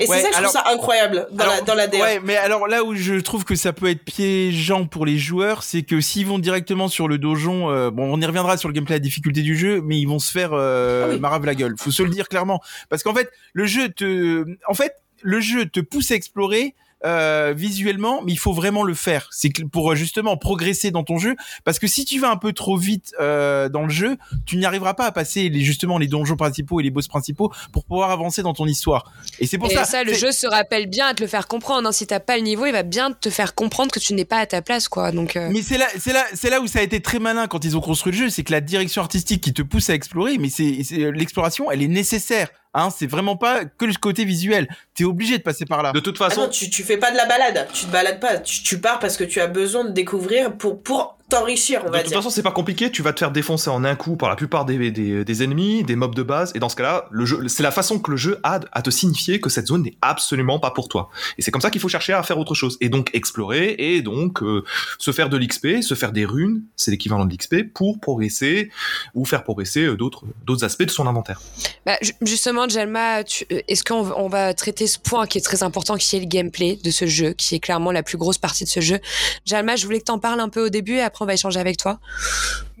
Et Ouais, c'est ça que je alors- trouve ça incroyable dans la, dans la. Ouais, mais alors là où je trouve que ça peut être piégeant pour les joueurs, c'est que s'ils vont directement sur le donjon, euh, bon, on y reviendra sur le gameplay, la difficulté du jeu, mais ils vont se faire euh, Ah oui. marave la gueule. Faut se le dire clairement, parce qu'en fait, le jeu te, en fait, le jeu te pousse à explorer. Euh, visuellement, mais il faut vraiment le faire. C'est pour euh, justement progresser dans ton jeu, parce que si tu vas un peu trop vite euh, dans le jeu, tu n'y arriveras pas à passer les justement les donjons principaux et les boss principaux pour pouvoir avancer dans ton histoire. Et c'est pour Et ça. ça, le jeu se rappelle bien à te le faire comprendre. hein. Si t'as pas le niveau, il va bien te faire comprendre que tu n'es pas à ta place, quoi. Donc, euh, Mais c'est là, c'est là, c'est là où ça a été très malin quand ils ont construit le jeu, c'est que la direction artistique qui te pousse à explorer, mais c'est- l'exploration, elle est nécessaire. Hein, c'est vraiment pas que le côté visuel. T'es obligé de passer par là. De toute Ah façon, non, tu, tu fais pas de la balade. Tu te balades pas. Tu, tu pars parce que tu as besoin de découvrir pour, pour t'enrichir, on De va toute dire. façon, c'est pas compliqué, tu vas te faire défoncer en un coup par la plupart des, des, des ennemis, des mobs de base, et dans ce cas-là, le jeu, c'est la façon que le jeu a à te signifier que cette zone n'est absolument pas pour toi. Et c'est comme ça qu'il faut chercher à faire autre chose. Et donc explorer, et donc euh, se faire de l'XP, se faire des runes, c'est l'équivalent de l'XP, pour progresser, ou faire progresser euh, d'autres d'autres aspects de son inventaire. bah, ju- justement, Jalma, euh, est-ce qu'on va- on va traiter ce point qui est très important, qui est le gameplay de ce jeu, qui est clairement la plus grosse partie de ce jeu? Jalma, je voulais que t'en parles un peu au début, et après on va échanger avec toi.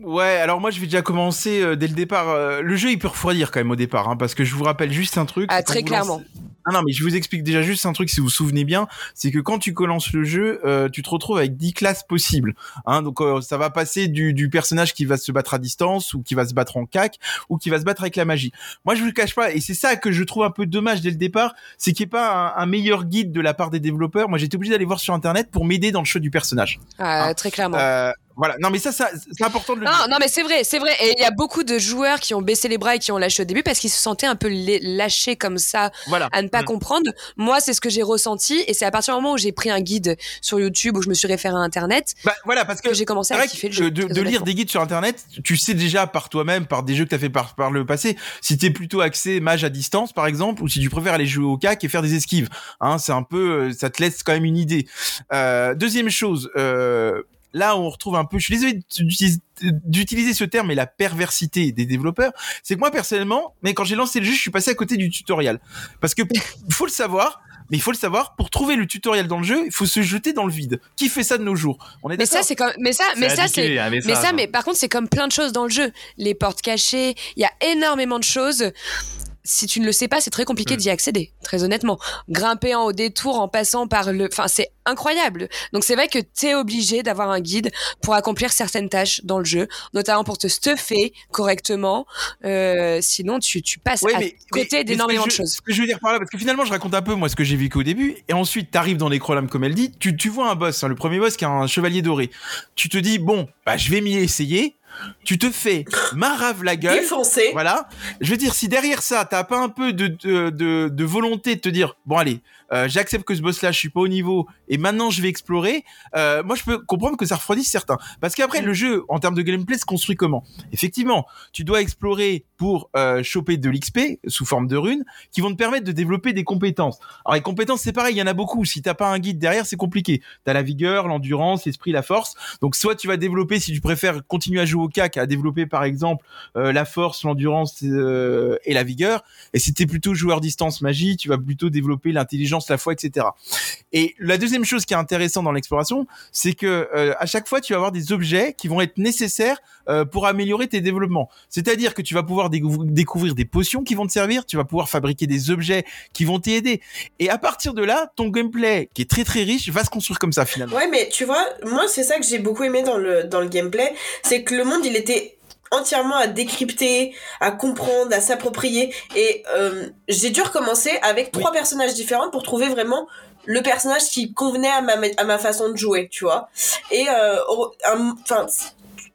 Ouais, alors moi je vais déjà commencer euh, dès le départ. Euh, le jeu il peut refroidir quand même au départ, hein, parce que je vous rappelle juste un truc. Ah, très clairement. lancez- Ah non, mais je vous explique déjà juste un truc si vous vous souvenez bien, c'est que quand tu commences le jeu, euh, tu te retrouves avec 10 classes possibles. Hein, donc euh, ça va passer du, du personnage qui va se battre à distance ou qui va se battre en cac ou qui va se battre avec la magie. Moi je vous le cache pas et c'est ça que je trouve un peu dommage dès le départ, c'est qu'il n'y ait pas un, un meilleur guide de la part des développeurs. Moi j'étais obligé d'aller voir sur internet pour m'aider dans le choix du personnage. Ah, Ah, très clairement. Voilà. Non mais ça, ça c'est important de le dire. Non, non, mais c'est vrai, c'est vrai. Et il y a beaucoup de joueurs qui ont baissé les bras et qui ont lâché au début parce qu'ils se sentaient un peu lâchés comme ça Voilà. à ne pas Mm. comprendre. Moi, c'est ce que j'ai ressenti et c'est à partir du moment où j'ai pris un guide sur YouTube où je me suis référé à Internet Bah, voilà parce que que j'ai commencé à kiffer le jeu. de, lire des guides sur internet, tu sais déjà par toi-même, par des jeux que tu as fait par, par le passé, si t'es plutôt axé mage à distance par exemple, ou si tu préfères aller jouer au cac et faire des esquives. Hein, c'est un peu, euh, ça te laisse quand même une idée. Euh, deuxième chose, euh, là où on retrouve un peu, je suis désolé d'utiliser- d'utiliser ce terme, mais la perversité des développeurs, c'est que moi personnellement, mais quand j'ai lancé le jeu, je suis passé à côté du tutoriel, parce que faut le savoir. Mais il faut le savoir, pour trouver le tutoriel dans le jeu, il faut se jeter dans le vide. Qui fait ça de nos jours? On est Mais ça, c'est comme, mais ça, mais ça, c'est, mais ça, hein. mais par contre, c'est comme plein de choses dans le jeu. Les portes cachées, il y a énormément de choses. Si tu ne le sais pas, c'est très compliqué Mm. d'y accéder, très honnêtement. Grimper en haut des tours en passant par le, enfin, c'est incroyable. Donc c'est vrai que t'es obligé d'avoir un guide pour accomplir certaines tâches dans le jeu, notamment pour te stuffer correctement. Euh, sinon, tu, tu passes Ouais, à mais- côté d'énormément de choses. Ce que je veux dire par là, parce que finalement, je raconte un peu moi ce que j'ai vécu au début, et ensuite t'arrives dans les Necrolam comme elle dit, tu, tu vois un boss, hein, le premier boss qui est un chevalier doré. Tu te dis bon, bah je vais m'y essayer. Tu te fais marave la gueule. Défoncé. Voilà. Je veux dire, si derrière ça, t'as pas un peu de, de, de, de volonté de te dire, bon allez, euh, j'accepte que ce boss-là, je suis pas au niveau, et maintenant je vais explorer, euh, moi je peux comprendre que ça refroidisse certains. Parce qu'après, le jeu, en termes de gameplay, se construit comment? Effectivement, tu dois explorer pour euh, choper de l'XP sous forme de runes, qui vont te permettre de développer des compétences. Alors les compétences, c'est pareil, il y en a beaucoup. Si t'as pas un guide derrière, c'est compliqué. T'as la vigueur, l'endurance, l'esprit, la force. Donc soit tu vas développer, si tu préfères continuer à jouer au CAC, à développer par exemple la force, l'endurance et la vigueur. Et si t'es plutôt joueur distance magie, tu vas plutôt développer l'intelligence, la foi, etc. Et la deuxième chose qui est intéressante dans l'exploration, c'est que euh, à chaque fois tu vas avoir des objets qui vont être nécessaires euh, pour améliorer tes développements. C'est-à-dire que tu vas pouvoir décou- découvrir des potions qui vont te servir, tu vas pouvoir fabriquer des objets qui vont t'aider. Et à partir de là, ton gameplay, qui est très très riche, va se construire comme ça finalement. Ouais, mais tu vois, moi, c'est ça que j'ai beaucoup aimé dans le, dans le gameplay. C'est que le monde, il était entièrement à décrypter, à comprendre, à s'approprier. Et euh, j'ai dû recommencer avec trois personnages différents pour trouver vraiment le personnage qui convenait à ma, à ma façon de jouer, tu vois. Et, euh, enfin,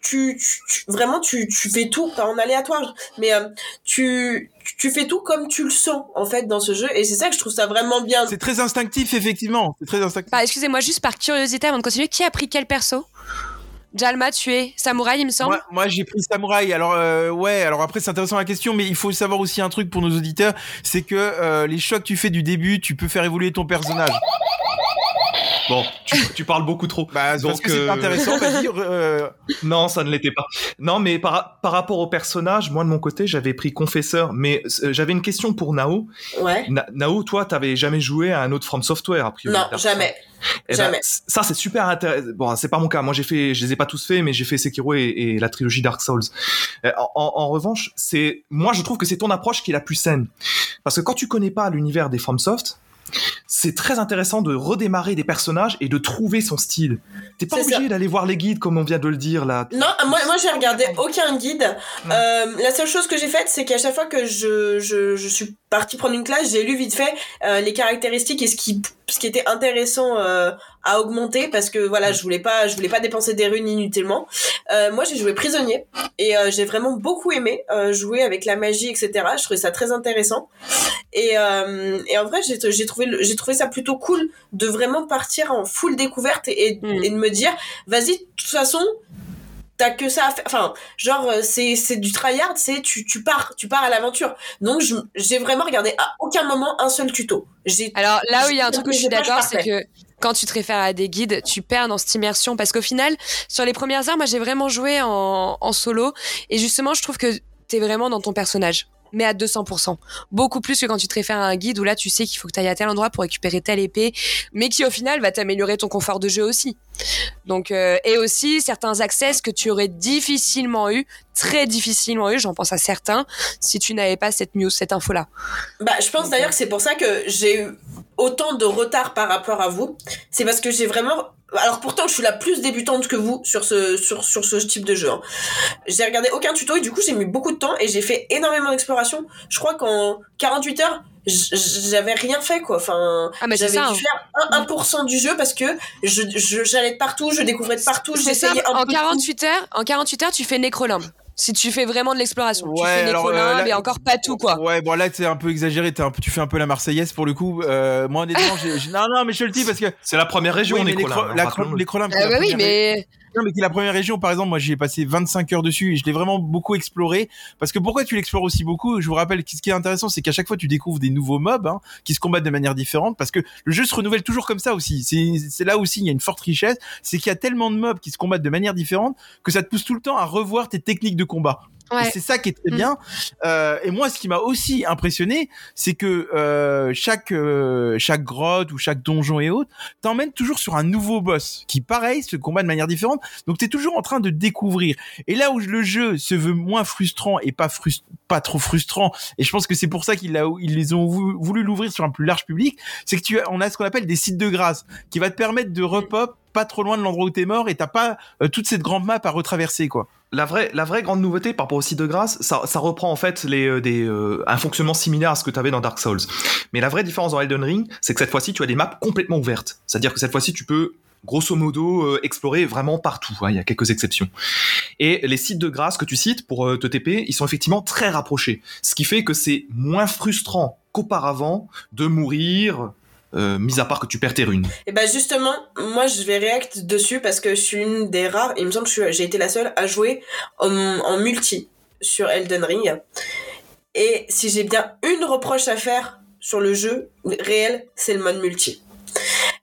tu, tu, tu- vraiment, tu, tu fais tout, pas en aléatoire, mais euh, tu, tu fais tout comme tu le sens, en fait, dans ce jeu. Et c'est ça que je trouve ça vraiment bien. C'est très instinctif, effectivement. C'est très instinctif. Bah, excusez-moi, juste par curiosité avant de continuer, qui a pris quel perso? Jalma, tu es samouraï, il me semble. Moi, moi, j'ai pris samouraï. Alors euh, ouais, alors après c'est intéressant la question, mais il faut savoir aussi un truc pour nos auditeurs, c'est que euh, les choix que tu fais du début, tu peux faire évoluer ton personnage. Bon, tu, tu parles beaucoup trop. Bah, parce Donc, que c'est euh, intéressant. Vas-y. euh, Non, ça ne l'était pas. Non, mais par, par rapport au personnage, moi de mon côté, j'avais pris Confesseur, mais euh, j'avais une question pour Nao. Ouais. Na- Nao, toi, t'avais jamais joué à un autre From Software, a priori. Non, jamais. Eh ben, Jamais. ça, c'est super intéressant. Bon, c'est pas mon cas. Moi, j'ai fait, je les ai pas tous faits, mais j'ai fait Sekiro et, et la trilogie Dark Souls. Euh, en, en- en revanche, c'est, moi, je trouve que c'est ton approche qui est la plus saine. Parce que quand tu connais pas l'univers des FromSoft, c'est très intéressant de redémarrer des personnages et de trouver son style. T'es pas obligé d'aller voir les guides comme on vient de le dire là. Non, moi, moi j'ai regardé aucun guide. Euh, la seule chose que j'ai faite, c'est qu'à chaque fois que je, je, je suis partie prendre une classe, j'ai lu vite fait euh, les caractéristiques et ce qui, ce qui était intéressant euh, à augmenter parce que voilà, je voulais pas, je voulais pas dépenser des runes inutilement. Euh, moi, j'ai joué prisonnier et euh, j'ai vraiment beaucoup aimé euh, jouer avec la magie, etc. Je trouvais ça très intéressant. Et, et en vrai, j'ai trouvé, j'ai trouvé ça plutôt cool de vraiment partir en full découverte et, Mm. et de me dire, vas-y, de toute façon, t'as que ça à faire. Enfin, genre, c'est, c'est du tryhard, c'est tu, tu pars, tu pars à l'aventure. Donc, j'ai vraiment regardé à aucun moment un seul tuto. J'ai, Alors là où il y a un truc où je suis d'accord, c'est que quand tu te réfères à des guides, tu perds dans cette immersion parce qu'au final, sur les premières heures, moi j'ai vraiment joué en, solo et justement, je trouve que t'es vraiment dans ton personnage. Mais à 200%. Beaucoup plus que quand tu te réfères à un guide où là tu sais qu'il faut que tu ailles à tel endroit pour récupérer telle épée, mais qui au final va t'améliorer ton confort de jeu aussi. Donc, euh, et aussi certains accès que tu aurais difficilement eu, très difficilement eu, j'en pense à certains, si tu n'avais pas cette news, cette info-là. bah, je pense d'ailleurs que c'est pour ça que j'ai eu autant de retard par rapport à vous. C'est parce que j'ai vraiment, alors pourtant, je suis la plus débutante que vous sur ce, sur, sur ce type de jeu. hein. J'ai regardé aucun tuto et du coup, j'ai mis beaucoup de temps et j'ai fait énormément d'exploration. Je crois qu'en 48 heures, j'avais rien fait, quoi. Enfin, Ah, mais c'est j'avais ça. dû hein. faire 1%, 1% du jeu parce que je, je, j'allais de partout, je découvrais de partout, j'essayais en peu de tout. 48 heures, en 48 heures, tu fais nécrolimbe. Si tu fais vraiment de l'exploration, tu Ouais, fais alors, euh, là- et encore pas tout quoi. Ouais, bon là c'est un peu exagéré. T'es un peu, tu fais un peu la Marseillaise pour le coup. Euh, moi honnêtement, j'ai, j'ai- non non, mais je te le dis parce que C'est la première région, Oui, mais là, la Euh, la bah oui, mais Non, mais qui la première région, par exemple, moi j'y ai passé 25 heures dessus et je l'ai vraiment beaucoup exploré. Parce que pourquoi tu l'explores aussi beaucoup? Je vous rappelle, ce qui est intéressant, c'est qu'à chaque fois tu découvres des nouveaux mobs hein, qui se combattent de manière différente. Parce que le jeu se renouvelle toujours comme ça aussi. C'est c'est là aussi, il y a une forte richesse. C'est qu'il y a tellement de mobs qui se combattent de manière différente que ça te pousse tout le temps à revoir tes techniques de combat. Ouais. C'est ça qui est très Mm. bien. Euh, et moi, ce qui m'a aussi impressionné, c'est que euh, chaque euh, chaque grotte ou chaque donjon et autres t'emmène toujours sur un nouveau boss qui, pareil, se combat de manière différente. Donc, t'es toujours en train de découvrir. Et là où le jeu se veut moins frustrant et pas frust pas trop frustrant, et je pense que c'est pour ça qu'ils ils les ont vou- voulu l'ouvrir sur un plus large public, c'est que tu as, on a ce qu'on appelle des sites de grâce qui va te permettre de repop pas trop loin de l'endroit où t'es mort et t'as pas euh, toute cette grande map à retraverser quoi. La vraie, la vraie grande nouveauté par rapport au site de grâce, ça, ça reprend en fait les, euh, des, euh, un fonctionnement similaire à ce que tu avais dans Dark Souls. Mais la vraie différence dans Elden Ring, c'est que cette fois-ci, tu as des maps complètement ouvertes. C'est-à-dire que cette fois-ci, tu peux grosso modo explorer vraiment partout. hein, Il y a quelques exceptions. Et les sites de grâce que tu cites pour te TP, ils sont effectivement très rapprochés. Ce qui fait que c'est moins frustrant qu'auparavant de mourir, euh, mis à part que tu perds tes runes. Et bah justement, moi je vais react dessus parce que je suis une des rares, il me semble que j'ai été la seule à jouer en, en multi sur Elden Ring. Et si j'ai bien une reproche à faire sur le jeu réel, c'est le mode multi.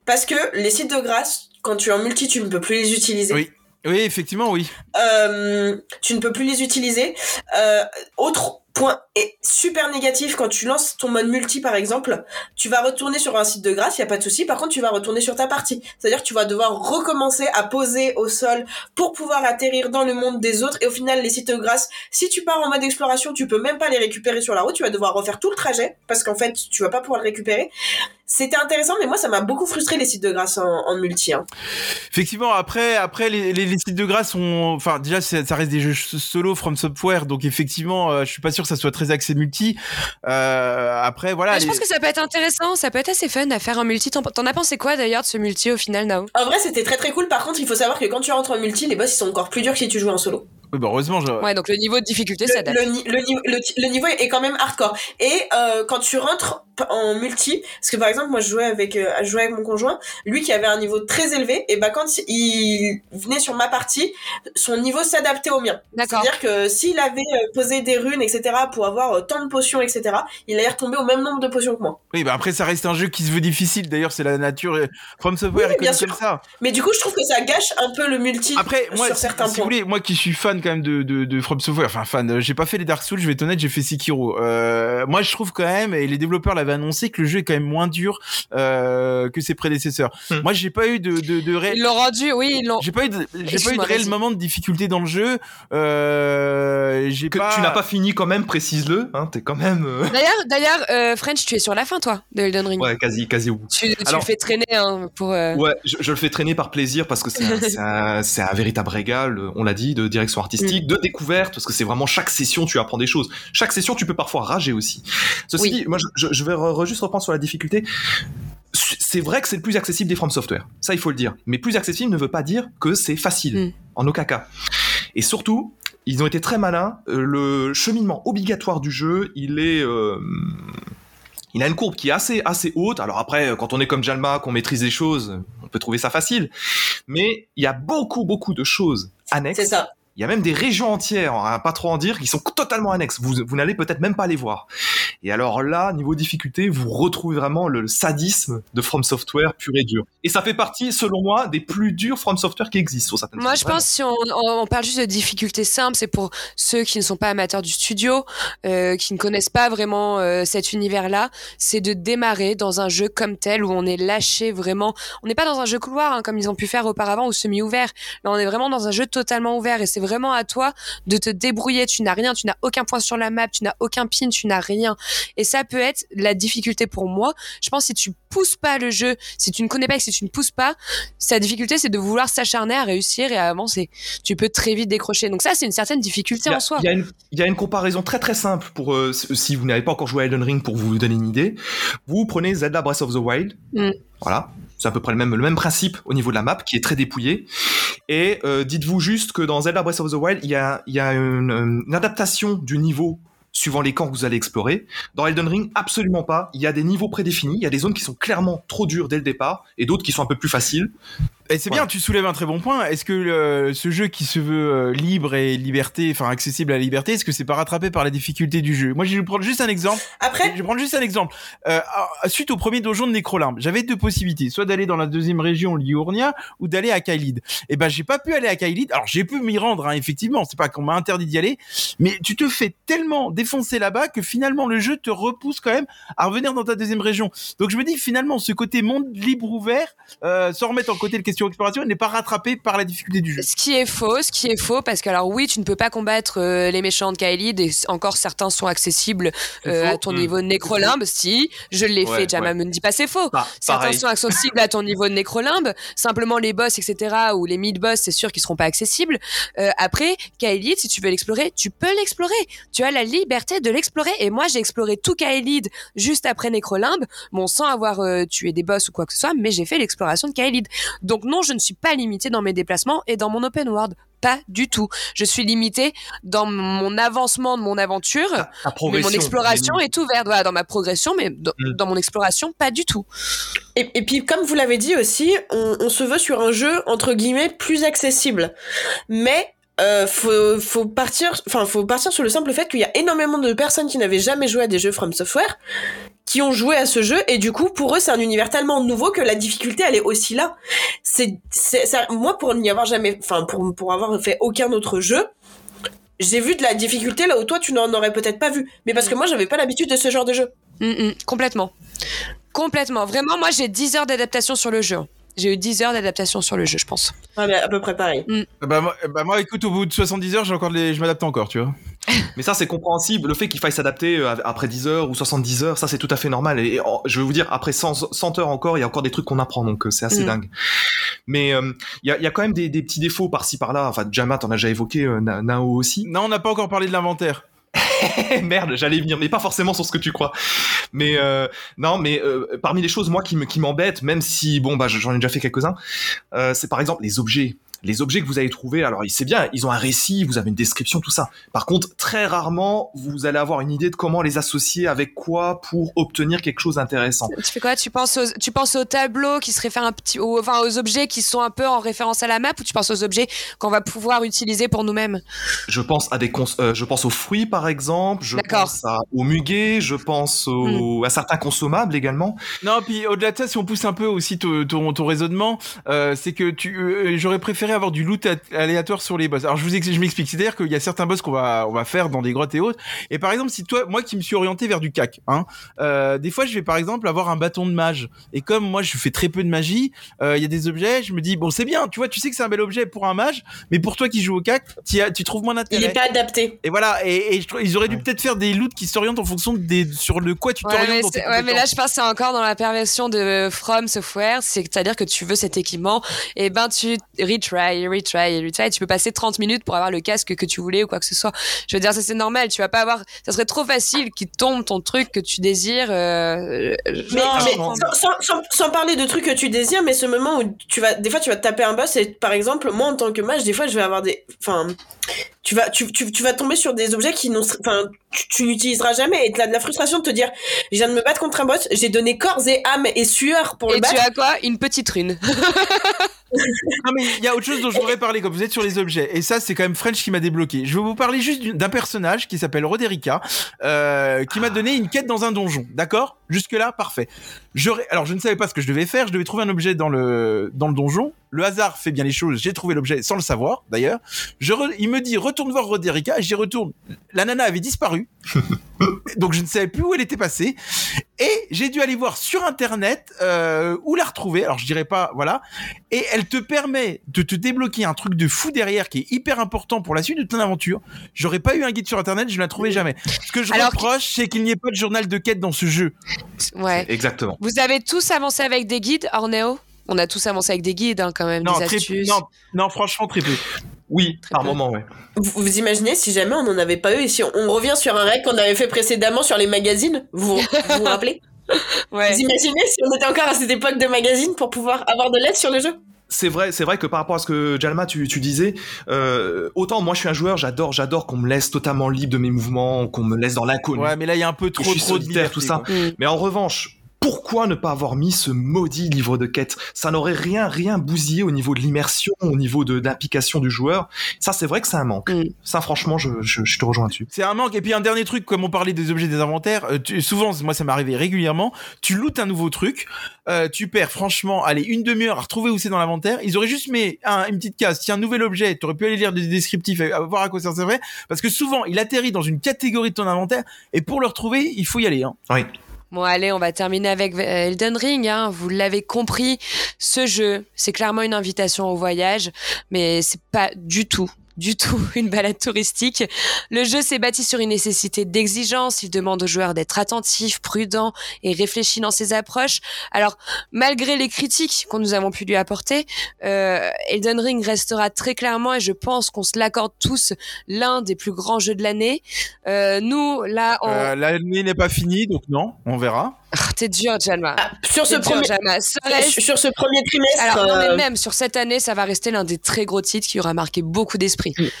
Parce que les sites de grâce, quand tu es en multi, tu ne peux plus les utiliser. Oui. Oui, effectivement, oui. Euh, tu ne peux plus les utiliser. Euh, autre point et super négatif quand tu lances ton mode multi par exemple, tu vas retourner sur un site de grâce, il y a pas de souci. Par contre, tu vas retourner sur ta partie. C'est-à-dire que tu vas devoir recommencer à poser au sol pour pouvoir atterrir dans le monde des autres. Et au final, les sites de grâce, si tu pars en mode exploration, tu peux même pas les récupérer sur la route. Tu vas devoir refaire tout le trajet parce qu'en fait, tu vas pas pouvoir le récupérer. C'était intéressant, mais moi, ça m'a beaucoup frustré les sites de grâce en, en multi. Hein. Effectivement, après, après les, les, les sites de grâce sont, enfin, déjà, c'est- ça reste des jeux solo from software, donc effectivement, euh, je suis pas sûr que ça soit très axé multi. Euh, après, voilà. Mais je les- pense que ça peut être intéressant, ça peut être assez fun à faire un multi. T'en as pensé quoi d'ailleurs de ce multi au final, Nao? En vrai, c'était très très cool. Par contre, il faut savoir que quand tu rentres en multi, les boss ils sont encore plus durs que si tu joues en solo. Oui, bah, heureusement, je... Ouais, donc le niveau de difficulté Le, s'adapte. le, le, ni- le, le niveau est quand même hardcore. Et euh, quand tu rentres en multi, parce que par exemple, moi je jouais avec, euh, je jouais avec mon conjoint, lui qui avait un niveau très élevé, et bah quand il venait sur ma partie, son niveau s'adaptait au mien. D'accord. C'est-à-dire que s'il avait euh, posé des runes, etc., pour avoir euh, tant de potions, etc., il allait retomber au même nombre de potions que moi. oui, bah après, ça reste un jeu qui se veut difficile. D'ailleurs, c'est la nature. From software Oui, bien sûr. ça. Mais du coup, je trouve que ça gâche un peu le multi Après, moi, sur si, certains si points. vous voulez, moi qui suis fan quand même de, de, de From Software, enfin fan, j'ai pas fait les Dark Souls, je vais être honnête, j'ai fait Sekiro. Euh, moi, je trouve quand même, et les développeurs l'avaient annoncé, que le jeu est quand même moins dur euh, que ses prédécesseurs. Hmm. Moi, j'ai pas eu de, de, de réel- Ils l'ont rendu, oui, ils l'ont. J'ai pas eu de, j'ai pas eu de réel moment de difficulté dans le jeu. Euh, j'ai Que pas. tu n'as pas fini quand même, précise-le. Hein, T'es quand même euh, D'ailleurs, d'ailleurs, euh, French, tu es sur la fin, toi, de Elden Ring. ouais, quasi, quasi au bout. Tu, tu Alors- le fais traîner hein, pour. euh, Ouais, je, je le fais traîner par plaisir parce que c'est un, c'est un, c'est un véritable régal, on l'a dit, de direction artistique, de découverte, parce que c'est vraiment chaque session tu apprends des choses. Chaque session tu peux parfois rager aussi. Ceci Oui. dit, moi je, je- je vais re- re- juste reprendre sur la difficulté. C'est vrai que c'est le plus accessible des From Software, ça il faut le dire. Mais plus accessible ne veut pas dire que c'est facile, Mm. en aucun cas. Et surtout, ils ont été très malins. euh, le cheminement obligatoire du jeu, il est euh, il a une courbe qui est assez assez haute. Alors après, quand on est comme Jalma, qu'on maîtrise les choses, on peut trouver ça facile. Mais il y a beaucoup beaucoup de choses annexes. C'est ça. Il y a même des régions entières, hein, pas trop en dire, qui sont totalement annexes. Vous, vous n'allez peut-être même pas les voir. Et alors là, niveau difficulté, vous retrouvez vraiment le sadisme de From Software pur et dur. Et ça fait partie, selon moi, des plus durs From Software qui existent sur certaines Moi, choses. je pense si on, on- on parle juste de difficultés simples, c'est pour ceux qui ne sont pas amateurs du studio, euh, qui ne connaissent pas vraiment euh, cet univers-là, c'est de démarrer dans un jeu comme tel où on est lâché vraiment. On n'est pas dans un jeu couloir hein, comme ils ont pu faire auparavant ou semi-ouvert. Là, on est vraiment dans un jeu totalement ouvert et c'est vraiment à toi de te débrouiller. Tu n'as rien, tu n'as aucun point sur la map, tu n'as aucun pin, tu n'as rien. Et ça peut être la difficulté pour moi. Je pense si tu pousses pas le jeu, si tu ne connais pas et que si tu ne pousses pas, sa difficulté c'est de vouloir s'acharner à réussir et à avancer. Tu peux très vite décrocher. Donc ça c'est une certaine difficulté a, en soi. il y a une, il y a une comparaison très très simple pour euh, si vous n'avez pas encore joué à Elden Ring pour vous donner une idée. Vous prenez Zelda Breath of the Wild, Mm. voilà, c'est à peu près le même le même principe au niveau de la map qui est très dépouillé. Et euh, dites-vous juste que dans Zelda Breath of the Wild, il y a, y a une, une adaptation du niveau suivant les camps que vous allez explorer. Dans Elden Ring, absolument pas. Il y a des niveaux prédéfinis, il y a des zones qui sont clairement trop dures dès le départ et d'autres qui sont un peu plus faciles. Et c'est bien, tu soulèves un très bon point. Est-ce que euh, ce jeu qui se veut euh, libre et liberté, enfin accessible à la liberté, est-ce que c'est pas rattrapé par la difficulté du jeu? Moi, je vais prendre juste un exemple. Après, Je vais prendre juste un exemple. Euh, à- suite au premier donjon de Nécrolimbe, j'avais deux possibilités, soit d'aller dans la deuxième région, Liurnia, ou d'aller à Kaelid. Et ben, j'ai pas pu aller à Kaelid. Alors, j'ai pu m'y rendre, hein, effectivement. C'est pas qu'on m'a interdit d'y aller, mais tu te fais tellement défoncer là-bas que finalement le jeu te repousse quand même à revenir dans ta deuxième région. Donc, je me dis finalement, ce côté monde libre ouvert, euh, sans remettre en côté le question exploration, n'est pas rattrapé par la difficulté du jeu. Ce qui est faux, ce qui est faux, parce que alors oui, tu ne peux pas combattre euh, les méchants de Kaelid et encore certains sont accessibles euh, à ton Mm. niveau de Nécrolimbe. Si, je l'ai Ouais, fait, Jama ouais. me ne dit pas c'est faux. Bah, Certains pareil. sont accessibles à ton niveau de Nécrolimbe. Simplement les boss, etc. ou les mid-boss, c'est sûr qu'ils seront pas accessibles. Euh, après, Kaelid, si tu veux l'explorer, tu peux l'explorer. Tu as la liberté de l'explorer. Et moi, j'ai exploré tout Kaelid juste après Nécrolimbe, bon, sans avoir euh, tué des boss ou quoi que ce soit, mais j'ai fait l'exploration de Kaelid. Donc non, je ne suis pas limitée dans mes déplacements et dans mon open world. Pas du tout. Je suis limitée dans mon avancement de mon aventure, Ta mais progression. mon exploration est ouverte. Voilà, dans ma progression, mais dans, Mm. dans mon exploration, pas du tout. Et, et puis, comme vous l'avez dit aussi, on, on se veut sur un jeu entre guillemets plus accessible, mais euh, faut, faut partir, enfin, faut partir sur le simple fait qu'il y a énormément de personnes qui n'avaient jamais joué à des jeux From Software, qui ont joué à ce jeu et du coup, pour eux, c'est un univers tellement nouveau que la difficulté, elle est aussi là. C'est, c'est, ça, moi, pour n'y avoir jamais, enfin, pour, pour avoir fait aucun autre jeu. J'ai vu de la difficulté là où toi tu n'en aurais peut-être pas vu, mais parce que moi j'avais pas l'habitude de ce genre de jeu. Mm, mm, complètement. Complètement. Vraiment, moi, j'ai 10 heures d'adaptation sur le jeu. J'ai eu 10 heures d'adaptation sur le jeu, je pense. Ouais, mais à peu près pareil. Bah moi, bah moi, écoute, au bout de 70 heures, j'ai encore les... je m'adapte encore, tu vois. Mais ça, c'est compréhensible. Le fait qu'il faille s'adapter euh, après 10 heures ou 70 heures, ça, c'est tout à fait normal. Et, je vais vous dire, après 100, 100 heures encore, il y a encore des trucs qu'on apprend, donc euh, c'est assez Mm. dingue. Mais euh, il y, a, y a quand même des, des petits défauts par-ci par-là. Enfin, Jama, t'en as déjà évoqué, euh, Na- Nao aussi. Non, on n'a pas encore parlé de l'inventaire. Merde, j'allais venir, mais pas forcément sur ce que tu crois. Mais euh, non, mais euh, parmi les choses moi qui me qui m'embêtent, même si bon bah j'en ai déjà fait quelques-uns, euh, c'est par exemple les objets. Les objets que vous allez trouver, alors c'est bien, ils ont un récit, vous avez une description, tout ça. Par contre, très rarement, vous allez avoir une idée de comment les associer avec quoi pour obtenir quelque chose d'intéressant. Tu fais quoi? Tu penses aux, tu penses aux tableaux qui se réfèrent un petit, aux, enfin aux objets qui sont un peu en référence à la map ou tu penses aux objets qu'on va pouvoir utiliser pour nous-mêmes? Je pense à des cons euh, je pense aux fruits par exemple, je D'accord. pense à, aux muguets, je pense aux, à certains consommables également. Non, puis au-delà de ça, si on pousse un peu aussi ton, ton, ton raisonnement, euh, c'est que tu, euh, j'aurais préféré avoir du loot aléatoire sur les boss. Alors je vous je m'explique, c'est-à-dire qu'il y a certains boss qu'on va on va faire dans des grottes et autres. Et par exemple, si toi, moi qui me suis orienté vers du cac, hein, euh, des fois je vais par exemple avoir un bâton de mage. Et comme moi je fais très peu de magie, euh, il y a des objets, je me dis bon c'est bien, tu vois, tu sais que c'est un bel objet pour un mage, mais pour toi qui joues au cac, as- tu trouves moins Il d'intérêt. est pas adapté. Et voilà, et, et je trouve- ils auraient dû peut-être faire des loots qui s'orientent en fonction des sur le quoi tu Ouais, t'orientes mais, ouais, mais là, je pense que c'est encore dans la perversion de From Software. C'est-à-dire que tu veux cet équipement, et ben tu retry, retry, retry. Tu peux passer 30 minutes pour avoir le casque que tu voulais ou quoi que ce soit. Je veux dire, ça c'est normal. Tu vas pas avoir. Ça serait trop facile qu'il tombe ton truc que tu désires. euh, Mais, genre, mais sans, sans- parler de trucs que tu désires, mais ce moment où tu vas, des fois, tu vas te taper un boss et par exemple, moi en tant que mage, des fois, je vais avoir des, enfin, tu vas, tu, tu, tu vas tomber sur des objets qui n'ont, enfin, tu, tu n'utiliseras jamais et t'as de la frustration de te dire, je viens de me battre contre un boss, j'ai donné corps et âme et sueur pour Et le tu battre. as quoi? Une petite rune. Non mais il y a autre chose dont je voudrais parler quand vous êtes sur les objets et ça c'est quand même French qui m'a débloqué. Je vais vous parler juste d'un personnage qui s'appelle Roderica euh, qui m'a donné une quête dans un donjon. D'accord? Jusque là parfait. Je ré- alors je ne savais pas ce que je devais faire, je devais trouver un objet dans le dans le donjon. Le hasard fait bien les choses, j'ai trouvé l'objet sans le savoir d'ailleurs. Je re- il me dit retourne voir Roderica, j'y retourne. La nana avait disparu. Donc je ne savais plus où elle était passée et j'ai dû aller voir sur internet euh, où la retrouver. Alors je dirais pas voilà et elle te permet de te débloquer un truc de fou derrière qui est hyper important pour la suite de ton aventure. J'aurais pas eu un guide sur internet, je ne la trouvais jamais. Ce que je Alors reproche, c'est qu'il n'y ait pas de journal de quête dans ce jeu. Ouais. Exactement. Vous avez tous avancé avec des guides, Orneo? On a tous avancé avec des guides, hein, quand même, Non, des très peu. astuces. Non, non, franchement très peu. Oui, Très par peu. moment, ouais. Vous, vous imaginez si jamais on n'en avait pas eu et si on, on revient sur un règle qu'on avait fait précédemment sur les magazines, vous vous, vous rappelez? Ouais. Vous imaginez si on était encore à cette époque de magazines pour pouvoir avoir de l'aide sur le jeu? C'est vrai, c'est vrai que par rapport à ce que Jalma tu, tu disais, euh, autant moi je suis un joueur, j'adore, j'adore qu'on me laisse totalement libre de mes mouvements, qu'on me laisse dans l'inconnu. Ouais, mais là il y a un peu trop trop de liberté, tout ça. quoi. Mm. Mais en revanche, pourquoi ne pas avoir mis ce maudit livre de quête? Ça n'aurait rien, rien bousillé au niveau de l'immersion, au niveau de l'implication du joueur. Ça, c'est vrai que c'est un manque. Mm. Ça, franchement, je, je, je te rejoins dessus. C'est un manque. Et puis un dernier truc, comme on parlait des objets des inventaires, euh, tu- souvent, moi ça m'est arrivé régulièrement, tu lootes un nouveau truc, euh, tu perds franchement, allez, une demi-heure à retrouver où c'est dans l'inventaire. Ils auraient juste mis un- une petite case, tiens, nouvel objet, tu aurais pu aller lire des descriptifs, et voir à quoi ça servait, parce que souvent, il atterrit dans une catégorie de ton inventaire, et pour le retrouver, il faut y aller. Hein. Oui. Bon, allez, on va terminer avec euh, Elden Ring. Hein. Vous l'avez compris, ce jeu, c'est clairement une invitation au voyage, mais c'est pas du tout du tout une balade touristique. Le jeu s'est bâti sur une nécessité d'exigence. Il demande aux joueurs d'être attentifs, prudents et réfléchis dans ses approches. Alors, malgré les critiques qu'on nous avons pu lui apporter, euh, Elden Ring restera très clairement, et je pense qu'on se l'accorde tous, l'un des plus grands jeux de l'année. Euh, nous, là, on... Euh, L'année n'est pas finie, donc non, on verra. Ah, T'es dur, Jalma. Ah, sur ce dur, premier, Jalma. Ça reste- sur ce premier trimestre, Alors, non, mais euh, même sur cette année, ça va rester l'un des très gros titres qui aura marqué beaucoup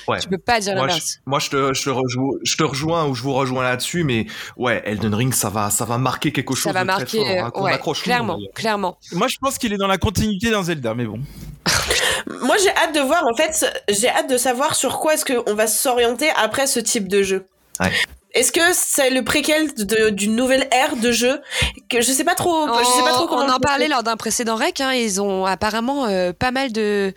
Ouais. Tu peux pas dire Moi, je, moi, je te, je te rejoins, je te rejoins ou je vous rejoins là-dessus, mais ouais, Elden Ring, ça va, ça va marquer quelque chose Ça va de très marquer, fort, hein, ouais, accroche clairement, clairement. Moi, je pense qu'il est dans la continuité d'un Zelda, mais bon. moi j'ai hâte de voir en fait, j'ai hâte de savoir sur quoi est-ce qu'on va s'orienter après ce type de jeu. Ouais. Est-ce que c'est le préquel d'une nouvelle ère de jeu que je sais pas trop, je sais pas trop comment on en parlait lors d'un précédent rec. Hein, ils ont apparemment euh, pas mal de,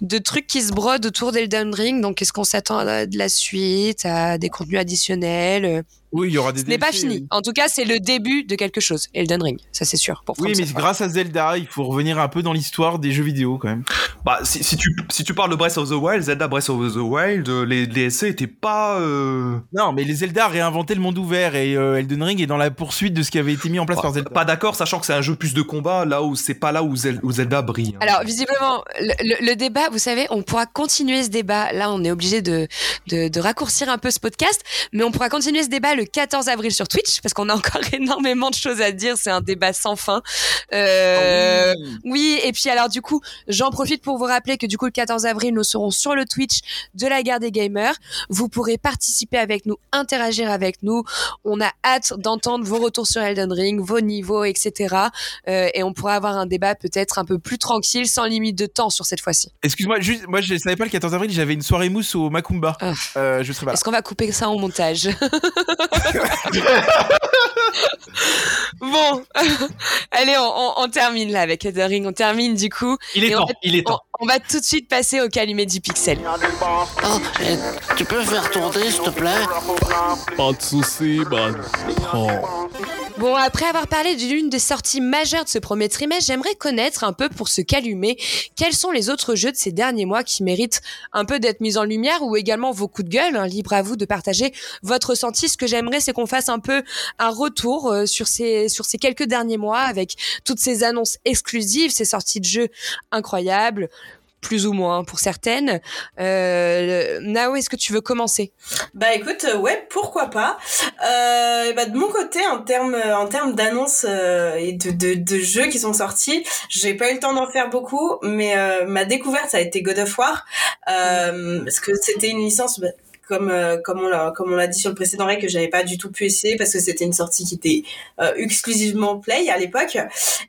de trucs qui se brodent autour d'Elden Ring. Donc, est-ce qu'on s'attend à de la suite, à des contenus additionnels euh, Oui, il y aura des Ce n'est pas fini. oui. En tout cas, c'est le début de quelque chose. Elden Ring, ça c'est sûr. Pour Oui, mais grâce à Zelda, il faut revenir un peu dans l'histoire des jeux vidéo quand même. Bah, si, si tu, si tu parles de Breath of the Wild, Zelda Breath of the Wild, euh, les DLC étaient pas, euh, Non, mais les Zelda a réinventé le monde ouvert et euh, Elden Ring est dans la poursuite de ce qui avait été mis en place par Zelda. pas d'accord, sachant que c'est un jeu plus de combat, là où c'est pas là où, Zel- où Zelda brille. hein. Alors, visiblement, le, le- le débat, vous savez, on pourra continuer ce débat. Là, on est obligé de, de, de raccourcir un peu ce podcast, mais on pourra continuer ce débat le 14 avril sur Twitch, parce qu'on a encore énormément de choses à dire. C'est un débat sans fin. Euh, Ah oui. et puis alors du coup, j'en profite pour vous rappeler que du coup le 14 avril, nous serons sur le Twitch de la guerre des gamers. Vous pourrez participer avec nous, interagir avec nous. On a hâte d'entendre vos retours sur Elden Ring, vos niveaux, etc. Euh, et on pourra avoir un débat peut-être un peu plus tranquille, sans limite de temps sur cette fois-ci. Excuse-moi, juste, moi je savais pas le 14 avril, j'avais une soirée mousse au Macumba. Ah. Euh, je serai pas. Est-ce qu'on va couper ça au montage? Bon, allez, on, on- on termine là avec Ring. On termine du coup. Il est temps, il est temps. on va tout de suite passer au calumet du pixel. Oh, eh, tu peux faire tourner, s'il te plaît? Pas de soucis, man. Oh. Bon, après avoir parlé de l'une des sorties majeures de ce premier trimestre, j'aimerais connaître un peu pour se calumer quels sont les autres jeux de ces derniers mois qui méritent un peu d'être mis en lumière ou également vos coups de gueule. hein. libre à vous de partager votre ressenti. Ce que j'aimerais, c'est qu'on fasse un peu un retour euh, sur ces sur ces quelques derniers mois avec toutes ces annonces exclusives, ces sorties de jeux incroyables plus ou moins pour certaines. Euh, Nao, est-ce que tu veux commencer? Bah écoute, euh, ouais, pourquoi pas. Euh, bah, de mon côté, en termes en termes d'annonces euh, et de, de, de jeux qui sont sortis, j'ai pas eu le temps d'en faire beaucoup, mais euh, ma découverte ça a été God of War euh, parce que c'était une licence. Comme euh, comme on l'a comme on l'a dit sur le précédent rec que j'avais pas du tout pu essayer parce que c'était une sortie qui était euh, exclusivement play à l'époque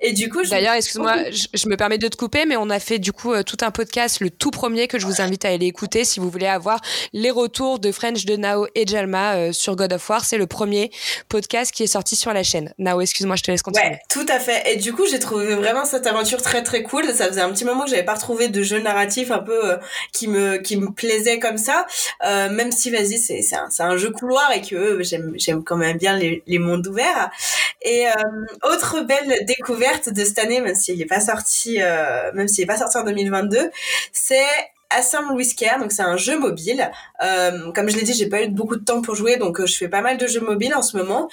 et du coup je- D'ailleurs, excuse-moi, je, je me permets de te couper, mais on a fait du coup euh, tout un podcast, le tout premier que je vous invite à aller écouter si vous voulez avoir les retours de French, de Nao et Jalma euh, sur God of War. C'est le premier podcast qui est sorti sur la chaîne. Nao, excuse-moi, je te laisse continuer. Ouais, tout à fait. Et du coup, j'ai trouvé vraiment cette aventure très très cool. Ça faisait un petit moment que j'avais pas retrouvé de jeu narratif un peu euh, qui me qui me plaisait comme ça. Euh, même si vas-y, c'est un, jeu couloir et que j'aime quand même bien les, mondes ouverts. Et euh, autre belle découverte de cette année, même s'il n'est pas sorti, euh, pas sorti en 2022, c'est Assemble Care, donc c'est un jeu mobile. Euh, comme je l'ai dit, j'ai pas eu beaucoup de temps pour jouer, donc je fais pas mal de jeux mobiles en ce moment.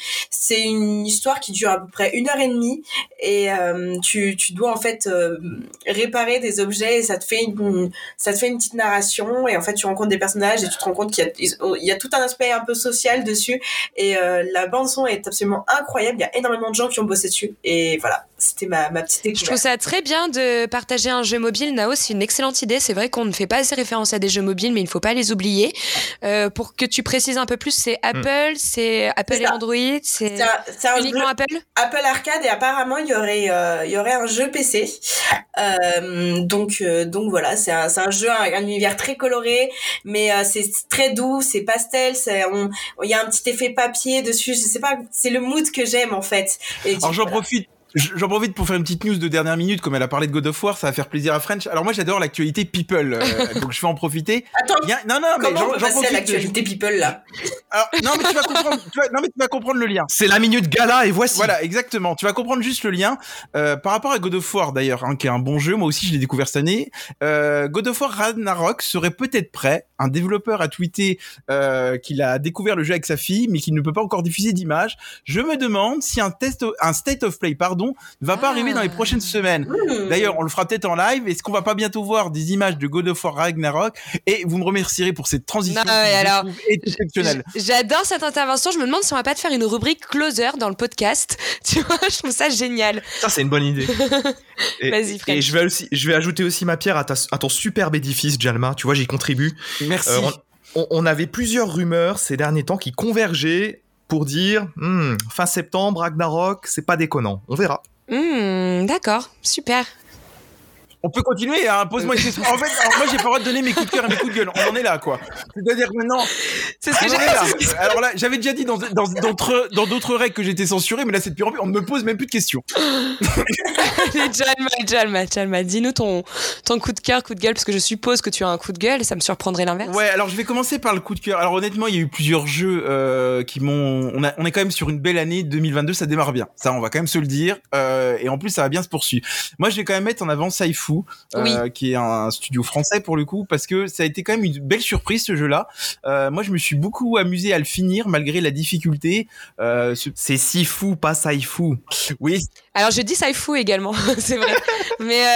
C'est une histoire qui dure à peu près une heure et demie et euh, tu, tu dois en fait euh, réparer des objets et ça te fait une ça te fait une petite narration et en fait tu rencontres des personnages et tu te rends compte qu'il y a tout un aspect un peu social dessus et euh, la bande son est absolument incroyable. Il y a énormément de gens qui ont bossé dessus et voilà c'était ma, ma petite Je trouve découverte. ça très bien de partager un jeu mobile. Nao, c'est une excellente idée. C'est vrai qu'on ne fait pas assez référence à des jeux mobiles, mais il ne faut pas les oublier. Euh, pour que tu précises un peu plus, c'est Apple, c'est Apple C'est et. Android, c'est C'est un, c'est un jeu uniquement Apple Apple Arcade et apparemment il y aurait euh, il y aurait un jeu PC. Euh, donc euh, donc voilà, c'est un c'est un jeu un, un univers très coloré, mais euh, c'est très doux, c'est pastel, c'est on il y a un petit effet papier dessus. Je sais pas, c'est le mood que j'aime en fait. Et Alors j'en voilà. profite. J'en profite pour faire une petite news de dernière minute, comme elle a parlé de God of War, ça va faire plaisir à French. Alors moi j'adore l'actualité People, euh, donc je vais en profiter. Attends, a- Non non mais j'en passer à profite. l'actualité People là Alors, non mais tu vas comprendre. tu vas- non mais tu vas comprendre le lien. C'est la minute gala et voici. Voilà, exactement. Tu vas comprendre juste le lien euh, par rapport à God of War d'ailleurs, hein, qui est un bon jeu. Moi aussi, je l'ai découvert cette année. Euh, God of War Ragnarok serait peut-être prêt. Un développeur a tweeté euh, qu'il a découvert le jeu avec sa fille, mais qu'il ne peut pas encore diffuser d'image. Je me demande si un test, un state of play, pardon, ne va pas Ah. arriver dans les prochaines semaines. Hmm. D'ailleurs, on le fera peut-être en live. Est-ce qu'on va pas bientôt voir des images de God of War Ragnarok? Et vous me remercierez pour cette transition Non, ouais, alors, exceptionnelle. J'adore cette intervention. Je me demande si on va pas te faire une rubrique closer dans le podcast. Tu vois, je trouve ça génial. Ça, c'est une bonne idée. Et, Vas-y, Fred. et je vais aussi, je vais ajouter aussi ma pierre à, ta- à ton superbe édifice, Jalma. Tu vois, j'y contribue. Merci. Euh, on avait plusieurs rumeurs ces derniers temps qui convergeaient pour dire Hmm, fin septembre, Ragnarok, c'est pas déconnant. On verra. Hmm, D'accord, super. On peut continuer, hein, pose-moi une question. En fait, alors moi, j'ai pas le droit de donner mes coups de cœur et mes coups de gueule. On en est là, quoi. C'est-à-dire que maintenant, C'est ce que est là. Alors là, j'avais déjà dit dans dans d'autres dans d'autres règles que j'étais censuré, mais là, c'est de pire en pire. On ne me pose même plus de questions. Jalma, Jalma, Jalma, dis-nous ton, ton coup de cœur, coup de gueule, parce que je suppose que tu as un coup de gueule, ça me surprendrait l'inverse. Ouais, alors je vais commencer par le coup de cœur. Alors honnêtement, il y a eu plusieurs jeux euh, qui m'ont. On, on est quand même sur une belle année 2022, ça démarre bien. Ça, on va quand même se le dire. Euh, et en plus, ça va bien se poursuivre. Moi, je vais quand même mettre en avant Saifu, euh, qui est un studio français pour le coup, parce que ça a été quand même une belle surprise ce jeu-là. Euh, moi, je me suis beaucoup amusé à le finir malgré la difficulté. Euh, ce- C'est si fou, pas Saifu. Oui, Alors je dis Saifu également, c'est vrai. Mais euh,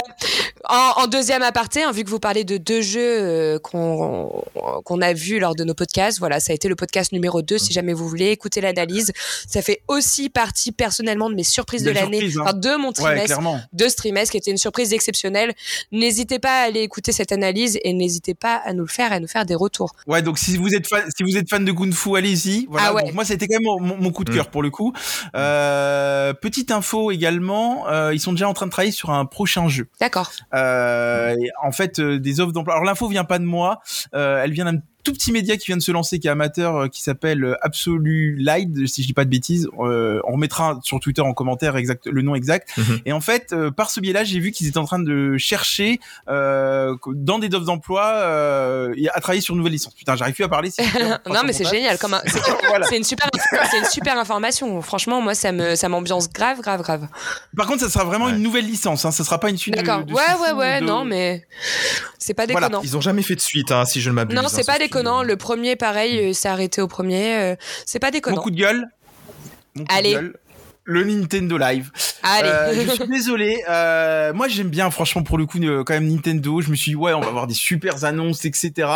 en, en deuxième aparté, hein, vu que vous parlez de deux jeux euh, qu'on qu'on a vus lors de nos podcasts, voilà, ça a été le podcast numéro 2, si jamais vous voulez écouter l'analyse. Ça fait aussi partie personnellement de mes surprises de l'année, surprise, hein. enfin de mon ouais, trimestre. clairement. de ce trimestre qui était une surprise exceptionnelle. N'hésitez pas à aller écouter cette analyse et n'hésitez pas à nous le faire, à nous faire des retours. Ouais, donc si vous êtes fan, si vous êtes fan de Kung Fu, allez-y. Voilà. Ah ouais. Donc, moi, c'était quand même mon, coup de cœur pour le coup. Euh, petite info également, euh, ils sont déjà en train de travailler sur un prochain jeu. D'accord. Euh, en fait, euh, des offres d'emploi. Alors l'info vient pas de moi, elle vient d'un tout petit média qui vient de se lancer, qui est amateur, euh, qui s'appelle euh, Absolu Light, si je dis pas de bêtises. Euh, on remettra sur Twitter en commentaire exact le nom exact. Mhm. Et en fait, euh, par ce biais-là, j'ai vu qu'ils étaient en train de chercher euh, dans des offres d'emploi euh, à travailler sur une nouvelle licence. Putain, j'arrive plus à parler. c'est super, non mais c'est génial, comme un- c'est Voilà. une super, c'est une super information. Franchement, moi ça me, ça m'ambiance grave, grave, grave. Par contre, ça sera vraiment Ouais. une nouvelle licence. Hein. Ça sera pas une suite. D'accord. Ouais, ouais, ou ouais. de- Non, mais c'est pas Voilà, déconnant. Ils ont jamais fait de suite, hein, si je ne m'abuse. Non, hein, c'est ce pas studio. Déconnant. Le premier, pareil, euh, s'est arrêté au premier. euh, c'est pas Mon déconnant. coup de gueule. Mon coup de Allez. gueule. Le Nintendo Live. Allez. Euh, je suis désolé. Euh, moi, j'aime bien, franchement, pour le coup, euh, quand même Nintendo. Je me suis dit, ouais, on va avoir des super annonces, etc.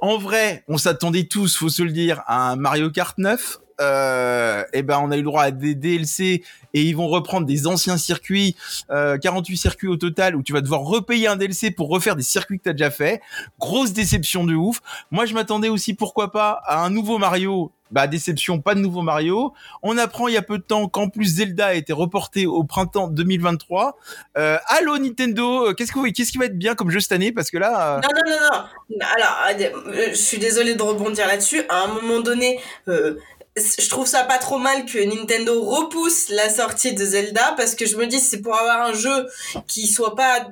En vrai, on s'attendait tous, faut se le dire, à un Mario Kart 9. Euh, et ben, on a eu le droit à des DLC et ils vont reprendre des anciens circuits, euh, 48 circuits au total, où tu vas devoir repayer un DLC pour refaire des circuits que t'as déjà fait. Grosse déception de ouf. Moi, je m'attendais aussi, pourquoi pas, à un nouveau Mario. Bah, déception, pas de nouveau Mario. On apprend il y a peu de temps qu'en plus Zelda a été reporté au printemps 2023. Euh, allô Nintendo, euh, qu'est-ce que qu'est-ce qui va être bien comme jeu cette année? Parce que là, euh, Non, non, non, non. Alors, euh, je suis désolée de rebondir là-dessus. À un moment donné, je trouve ça pas trop mal que Nintendo repousse la sortie de Zelda parce que je me dis c'est pour avoir un jeu qui soit pas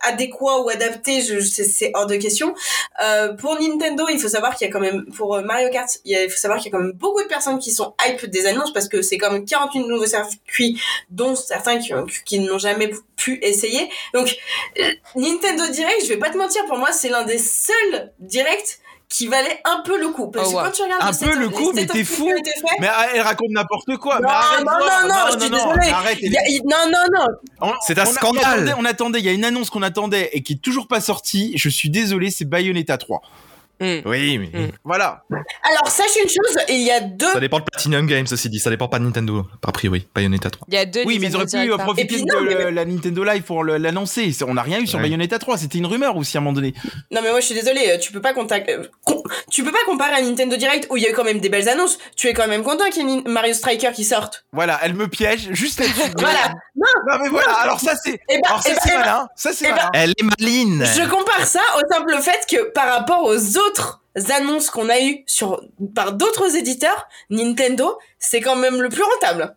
adéquat ou adapté, je, c'est, hors de question. Euh, pour Nintendo, il faut savoir qu'il y a quand même pour euh, Mario Kart, il, faut savoir qu'il y a quand même beaucoup de personnes qui sont hype des annonces parce que c'est quand même 48 nouveaux circuits, dont certains qui, qui n'ont jamais pu essayer. Donc euh, Nintendo Direct, je vais pas te mentir, pour moi c'est l'un des seuls directs qui valait un peu le coup. Parce Oh, quand tu regardes Un peu le coup, mais t'es fou. mais elle raconte n'importe quoi. Non, mais arrête, non, non, non, je suis désolée. arrête. elle a- non, non, non. On- C'est un on scandale. On attendait, on attendait, il y a une annonce qu'on attendait et qui est toujours pas sortie. Je suis désolé, c'est Bayonetta 3. Mm. Oui, mais Mm. Voilà. Alors, sache une chose, il y a deux. ça dépend de Platinum Games, ceci dit. Ça dépend pas de Nintendo, a priori. Bayonetta 3. Il y a deux. Oui, mais ils auraient pu euh, par- profiter de mais- la Nintendo Live pour l'annoncer. On n'a rien eu sur Ouais. Bayonetta 3. C'était une rumeur aussi à un moment donné. Non, mais moi, je suis désolée, euh, tu peux pas contact- euh, tu peux pas comparer à Nintendo Direct où il y a eu quand même des belles annonces. Tu es quand même content qu'il y ait Mario Striker qui sorte. Voilà, elle me piège juste là-dessus. Voilà. Non, mais voilà. Alors ça c'est. Et ben, Alors ça eh ben, c'est eh ben, malin. Ça c'est eh ben, malin. Elle est maline Je compare ça au simple fait que par rapport aux autres annonces qu'on a eues sur, par d'autres éditeurs, Nintendo, c'est quand même le plus rentable.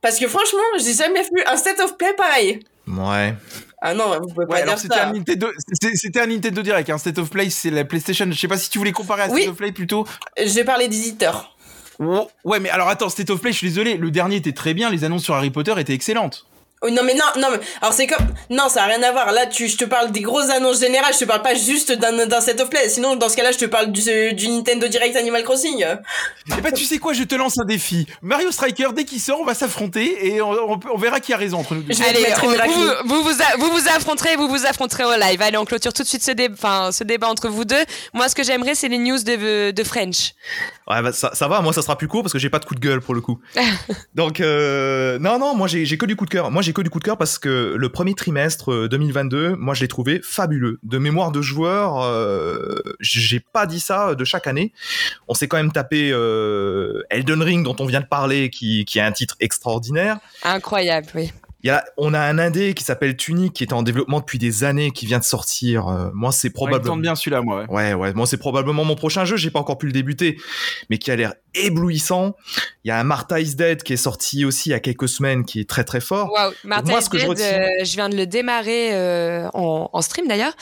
Parce que franchement, j'ai jamais vu un state of play pareil. Ouais. Ah non, vous pouvez Ouais, pas alors dire c'était ça. un Nintendo, c'était un Nintendo Direct. Un State of Play, c'est la PlayStation. Je sais pas si tu voulais comparer à State of Play plutôt. J'ai parlé d'éditeurs. Oh, Ouais, mais alors attends, State of Play, je suis désolé. Le dernier était très bien. Les annonces sur Harry Potter étaient excellentes. Oui, non, mais non, non, mais alors c'est comme. Non, ça a rien à voir. Là, tu, je te parle des grosses annonces générales, je te parle pas juste d'un d'un set of play. Sinon, dans ce cas-là, je te parle du, du Nintendo Direct Animal Crossing. Eh ben, tu sais quoi, je te lance un défi. Mario Striker, dès qu'il sort, on va s'affronter et on, on- on verra qui a raison entre nous deux. Je vais te Allez, mettre une vous, vous, vous, a- vous vous affronterez, vous vous affronterez au live. Allez, on clôture tout de suite ce, débat entre vous deux. Moi, ce que j'aimerais, c'est les news de, de French. Ouais, bah, ça, ça va, moi ça sera plus court parce que j'ai pas de coup de gueule pour le coup. Donc, euh, non, non, moi j'ai j'ai que du coup de cœur. Moi j'ai que du coup de cœur parce que le premier trimestre euh, 2022, moi je l'ai trouvé fabuleux. De mémoire de joueur, euh, j'ai pas dit ça de chaque année. On s'est quand même tapé euh, Elden Ring dont on vient de parler, qui, qui a un titre extraordinaire. Incroyable, oui. Il y a, on a un indé qui s'appelle Tunic qui est en développement depuis des années, qui vient de sortir. Euh, moi c'est Ouais, il probablement. tente bien celui-là, moi. ouais. Ouais, ouais, moi c'est probablement mon prochain jeu, j'ai pas encore pu le débuter, mais qui a l'air éblouissant. Il y a un Martha is Dead qui est sorti aussi il y a quelques semaines, qui est très très fort. Waouh, Martha moi, is ce que je Dead, retiens- euh, je viens de le démarrer euh, en, en stream d'ailleurs.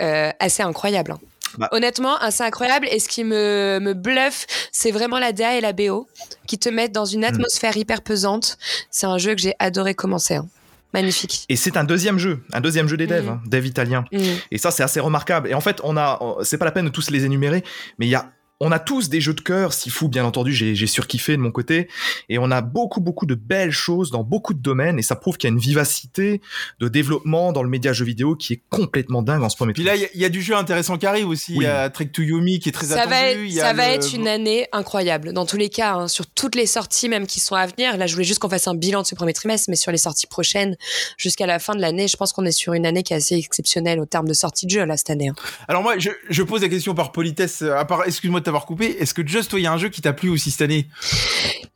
Euh, assez incroyable. hein. Bah. Honnêtement, assez incroyable. Et ce qui me, me bluffe, c'est vraiment la DA et la BO qui te mettent dans Hmm. une atmosphère hyper pesante. C'est un jeu que j'ai adoré commencer. hein. Magnifique. Et c'est un deuxième jeu, un deuxième jeu des devs, Mhm. hein, dev italien. Mm. Et ça c'est assez remarquable. Et en fait, on a, c'est pas la peine de tous les énumérer, mais il y a on a tous des jeux de cœur, si fou, bien entendu, j'ai j'ai surkiffé de mon côté, et on a beaucoup, beaucoup de belles choses dans beaucoup de domaines, et ça prouve qu'il y a une vivacité de développement dans le média jeu vidéo qui est complètement dingue en ce moment. Puis là, il y a- il y, a du jeu intéressant qui arrive aussi. Il Oui. y a Trek to Yomi qui est très Ça attendu. va, être, il y a ça va être une année incroyable. Dans tous les cas, hein, sur toutes les sorties même qui sont à venir. Là, je voulais juste qu'on fasse un bilan de ce premier trimestre, mais sur les sorties prochaines, jusqu'à la fin de l'année, je pense qu'on est sur une année qui est assez exceptionnelle au terme de sortie de jeu, là, cette année. hein. Alors moi, je, je pose la question par politesse. À part, excuse-moi t'avoir coupé. Est-ce que Just, toi, il y a un jeu qui t'a plu aussi cette année?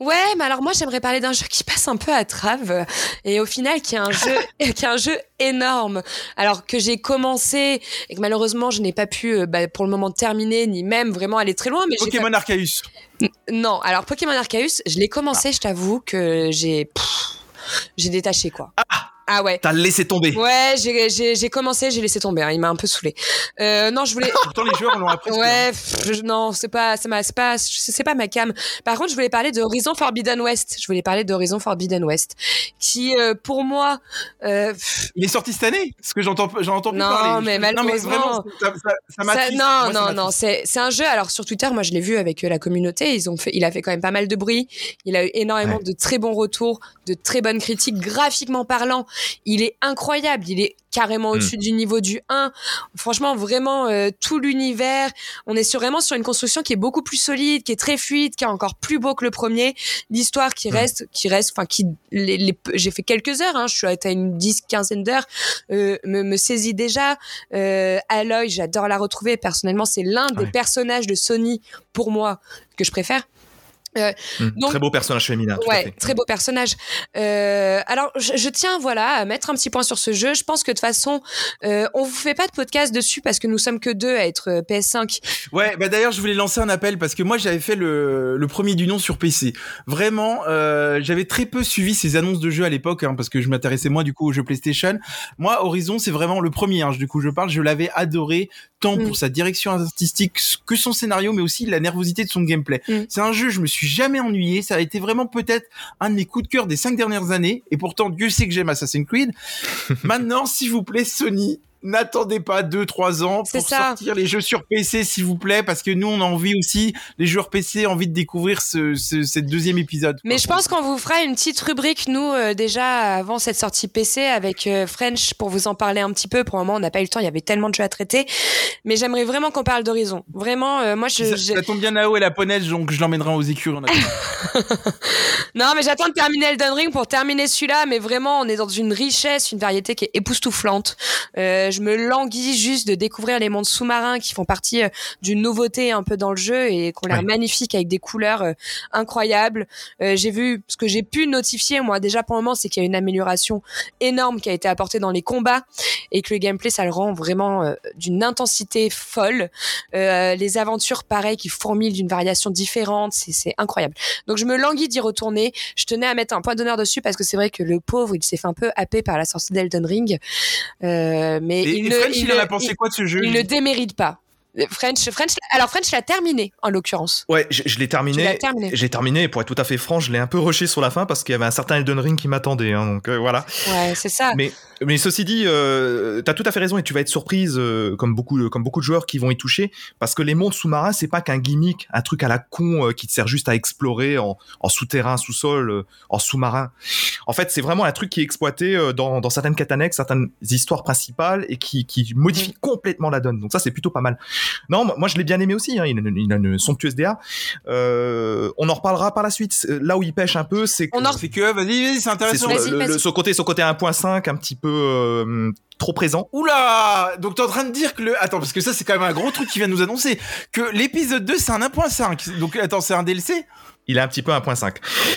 Ouais, mais alors moi, j'aimerais parler d'un jeu qui passe un peu à trave et au final, qui est un jeu, qui est un jeu énorme. Alors que j'ai commencé et que malheureusement, je n'ai pas pu, euh, bah, pour le moment, terminer ni même vraiment aller très loin. Mais Pokémon Arceus. N- Non, alors Pokémon Arceus, je l'ai commencé, je t'avoue que j'ai j'ai détaché quoi. Ah, ouais. T'as laissé tomber. Ouais, j'ai- j'ai j'ai commencé, j'ai laissé tomber, hein, il m'a un peu saoulé. Euh, non, je voulais Pourtant, les joueurs l'ont apprécié. Ouais, pff, je- non, c'est pas, c'est ma- c'est pas, c'est pas ma cam. Par contre, je voulais parler de Horizon Forbidden West. Je voulais parler d'Horizon Forbidden West, qui, euh, pour moi, euh, pff, Il est sorti cette année Parce que j'entends, j'en entends plus Non, parler. mais non, mais vraiment, malheureusement, ça, ça, ça non, Moi, ça non, non, c'est, c'est un jeu. Alors sur Twitter, moi, je l'ai vu avec euh, la communauté. Ils ont fait, il a fait quand même pas mal de bruit. Il a eu énormément de très bons retours, de très bonnes critiques. Graphiquement parlant, il est incroyable. Il est carrément Hmm. au-dessus du niveau du 1. Franchement, vraiment, euh, tout l'univers. On est sur, vraiment sur une construction qui est beaucoup plus solide, qui est très fluide, qui est encore plus beau que le premier. L'histoire qui Hmm. reste, qui reste, enfin, qui, les, les- j'ai fait quelques heures, hein, je suis à une dix, quinzaine d'heures, euh, me, me saisit déjà. Euh, Aloy, j'adore la retrouver. Personnellement, c'est l'un des personnages de Sony, pour moi, que je préfère. Hum, Donc- très beau personnage féminin. tout à Ouais, fait. très beau personnage. Euh, alors, je, je tiens, voilà, à mettre un petit point sur ce jeu. Je pense que de toute façon, euh, on vous fait pas de podcast dessus parce que nous sommes que deux à être euh, PS5. Ouais, bah d'ailleurs, je voulais lancer un appel parce que moi, j'avais fait le, le premier du nom sur PC. Vraiment, euh, j'avais très peu suivi ces annonces de jeux à l'époque, hein, parce que je m'intéressais moins du coup aux jeux PlayStation. Moi, Horizon, c'est vraiment le premier. Hein, du coup, je parle, je l'avais adoré tant Mm. pour sa direction artistique que son scénario, mais aussi la nervosité de son gameplay. Mm. C'est un jeu, je me suis jamais ennuyé. Ça a été vraiment peut-être un de mes coups de cœur des cinq dernières années. Et pourtant, Dieu sait que j'aime Assassin's Creed. Maintenant, s'il vous plaît, Sony, n'attendez pas 2-3 ans pour ça. sortir les jeux sur PC, s'il vous plaît, parce que nous, on a envie aussi, les joueurs PC, envie de découvrir ce, ce, cette deuxième épisode. Mais quoi. je pense qu'on vous fera une petite rubrique, nous, euh, déjà avant cette sortie PC avec euh, French pour vous en parler un petit peu. Pour le moment, on n'a pas eu le temps, il y avait tellement de jeux à traiter. Mais j'aimerais vraiment qu'on parle d'Horizon. Vraiment, euh, moi, je. ça, j'ai- ça tombe bien, Nao et la poneige, donc je l'emmènerai aux écuries. Non, mais j'attends de terminer Elden Ring pour terminer celui-là. Mais vraiment, on est dans une richesse, une variété qui est époustouflante. Euh, je me languis juste de découvrir les mondes sous-marins qui font partie euh, d'une nouveauté un peu dans le jeu et qui ont l'air Ouais. magnifiques avec des couleurs euh, incroyables. Euh, j'ai vu ce que j'ai pu notifier moi déjà pour le moment, c'est qu'il y a une amélioration énorme qui a été apportée dans les combats et que le gameplay ça le rend vraiment d'une intensité folle. Euh, les aventures pareil qui fourmillent d'une variation différente, c'est c'est incroyable. Donc je me languis d'y retourner. Je tenais à mettre un point d'honneur dessus parce que c'est vrai que le pauvre, il s'est fait un peu happer par la sortie d'Elden Ring. Euh, mais Et, il et ne, French, il il en a pensé il- quoi de ce jeu il ne démérite pas. French, French, alors French l'a terminé en l'occurrence. Ouais, je, je l'ai terminé. terminé. J'ai terminé, et pour être tout à fait franc, je l'ai un peu rushé sur la fin parce qu'il y avait un certain Elden Ring qui m'attendait. hein, donc euh, voilà. Ouais, c'est ça. Mais, mais ceci dit, euh, t'as tout à fait raison et tu vas être surprise, euh, comme beaucoup, comme beaucoup de joueurs qui vont y toucher, parce que les mondes sous-marins, c'est pas qu'un gimmick, un truc à la con euh, qui te sert juste à explorer en, en souterrain, sous-sol, euh, en sous-marin. En fait, c'est vraiment un truc qui est exploité dans, dans certaines quêtes annexes, certaines histoires principales et qui, qui modifie complètement la donne. Donc ça, c'est plutôt pas mal. Non, moi, je l'ai bien aimé aussi. Hein, il, a une, il a une somptueuse DA. On en reparlera par la suite. Là où il pêche un peu, c'est que On en- que, vas-y, vas-y, c'est intéressant. son, le, le- son côté, son côté 1.5 un petit peu euh, trop présent. Oula Donc t'es en train de dire que le... Attends, parce que ça c'est quand même un gros truc qui vient nous annoncer. Que l'épisode 2 c'est un 1.5. Donc attends, c'est un DLC Il est un petit peu 1.5.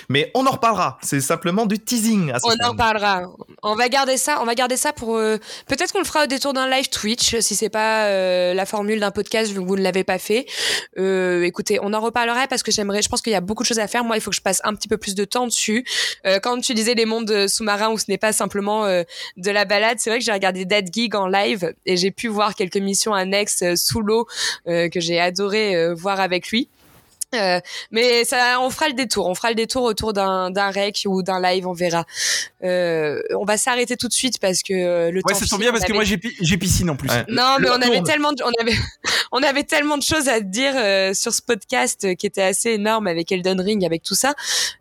Mais on en reparlera. C'est simplement du teasing. À ce On en reparlera. On va garder ça. On va garder ça pour. euh, Peut-être qu'on le fera au détour d'un live Twitch, si c'est pas euh, la formule d'un podcast vu que vous ne l'avez pas fait. Euh, écoutez, on en reparlera parce que j'aimerais. Je pense qu'il y a beaucoup de choses à faire. Moi, il faut que je passe un petit peu plus de temps dessus. Euh, quand tu disais les mondes euh, sous-marins où ce n'est pas simplement euh, de la balade, c'est vrai que j'ai regardé Dead Gig en live et j'ai pu voir quelques missions annexes sous l'eau euh, que j'ai adoré euh, voir avec lui. Euh, mais ça, on fera le détour. On fera le détour autour d'un d'un rec ou d'un live, on verra. Euh, on va s'arrêter tout de suite parce que euh, le Ouais, temps ça tombe bien on parce que moi j'ai pi- j'ai piscine en plus. Ouais. non, mais Le on avait tellement, de, on avait, on avait tellement de choses à dire euh, sur ce podcast euh, qui était assez énorme avec Elden Ring, avec tout ça.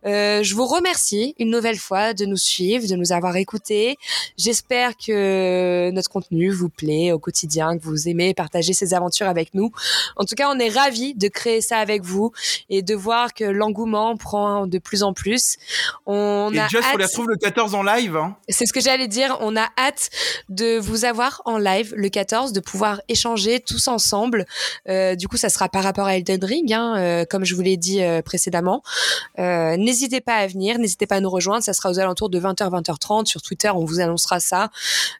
Euh, je vous remercie une nouvelle fois de nous suivre, de nous avoir écoutés. J'espère que notre contenu vous plaît au quotidien, que vous aimez partager ces aventures avec nous. En tout cas, on est ravis de créer ça avec vous et de voir que l'engouement prend de plus en plus. On Et a Just, on hâte- les retrouve le 14 en live. Hein. c'est ce que j'allais dire. On a hâte de vous avoir en live le 14, de pouvoir échanger tous ensemble. Euh, du coup, ça sera par rapport à Elden Ring, hein, euh, comme je vous l'ai dit euh, précédemment. Euh, n'hésitez pas à venir, n'hésitez pas à nous rejoindre. Ça sera aux alentours de 20h, 20h30 sur Twitter. On vous annoncera ça.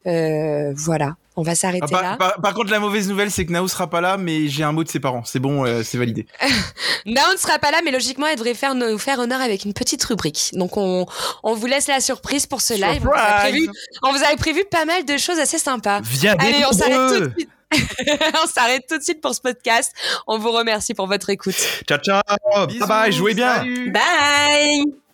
Euh, voilà. On va s'arrêter Ah, par, là. par- par contre, la mauvaise nouvelle, c'est que Nao sera pas là, mais j'ai un mot de ses parents. C'est bon, euh, c'est validé. Nao ne sera pas là, mais logiquement, elle devrait faire nous faire honneur avec une petite rubrique. Donc, on, on vous laisse la surprise pour ce live. On vous, a prévu, on vous avait prévu pas mal de choses assez sympas. Viens Allez, on s'arrête tout de suite. on s'arrête tout de suite pour ce podcast. On vous remercie pour votre écoute. Ciao, ciao. Bye bye, jouez bien. Salut. Bye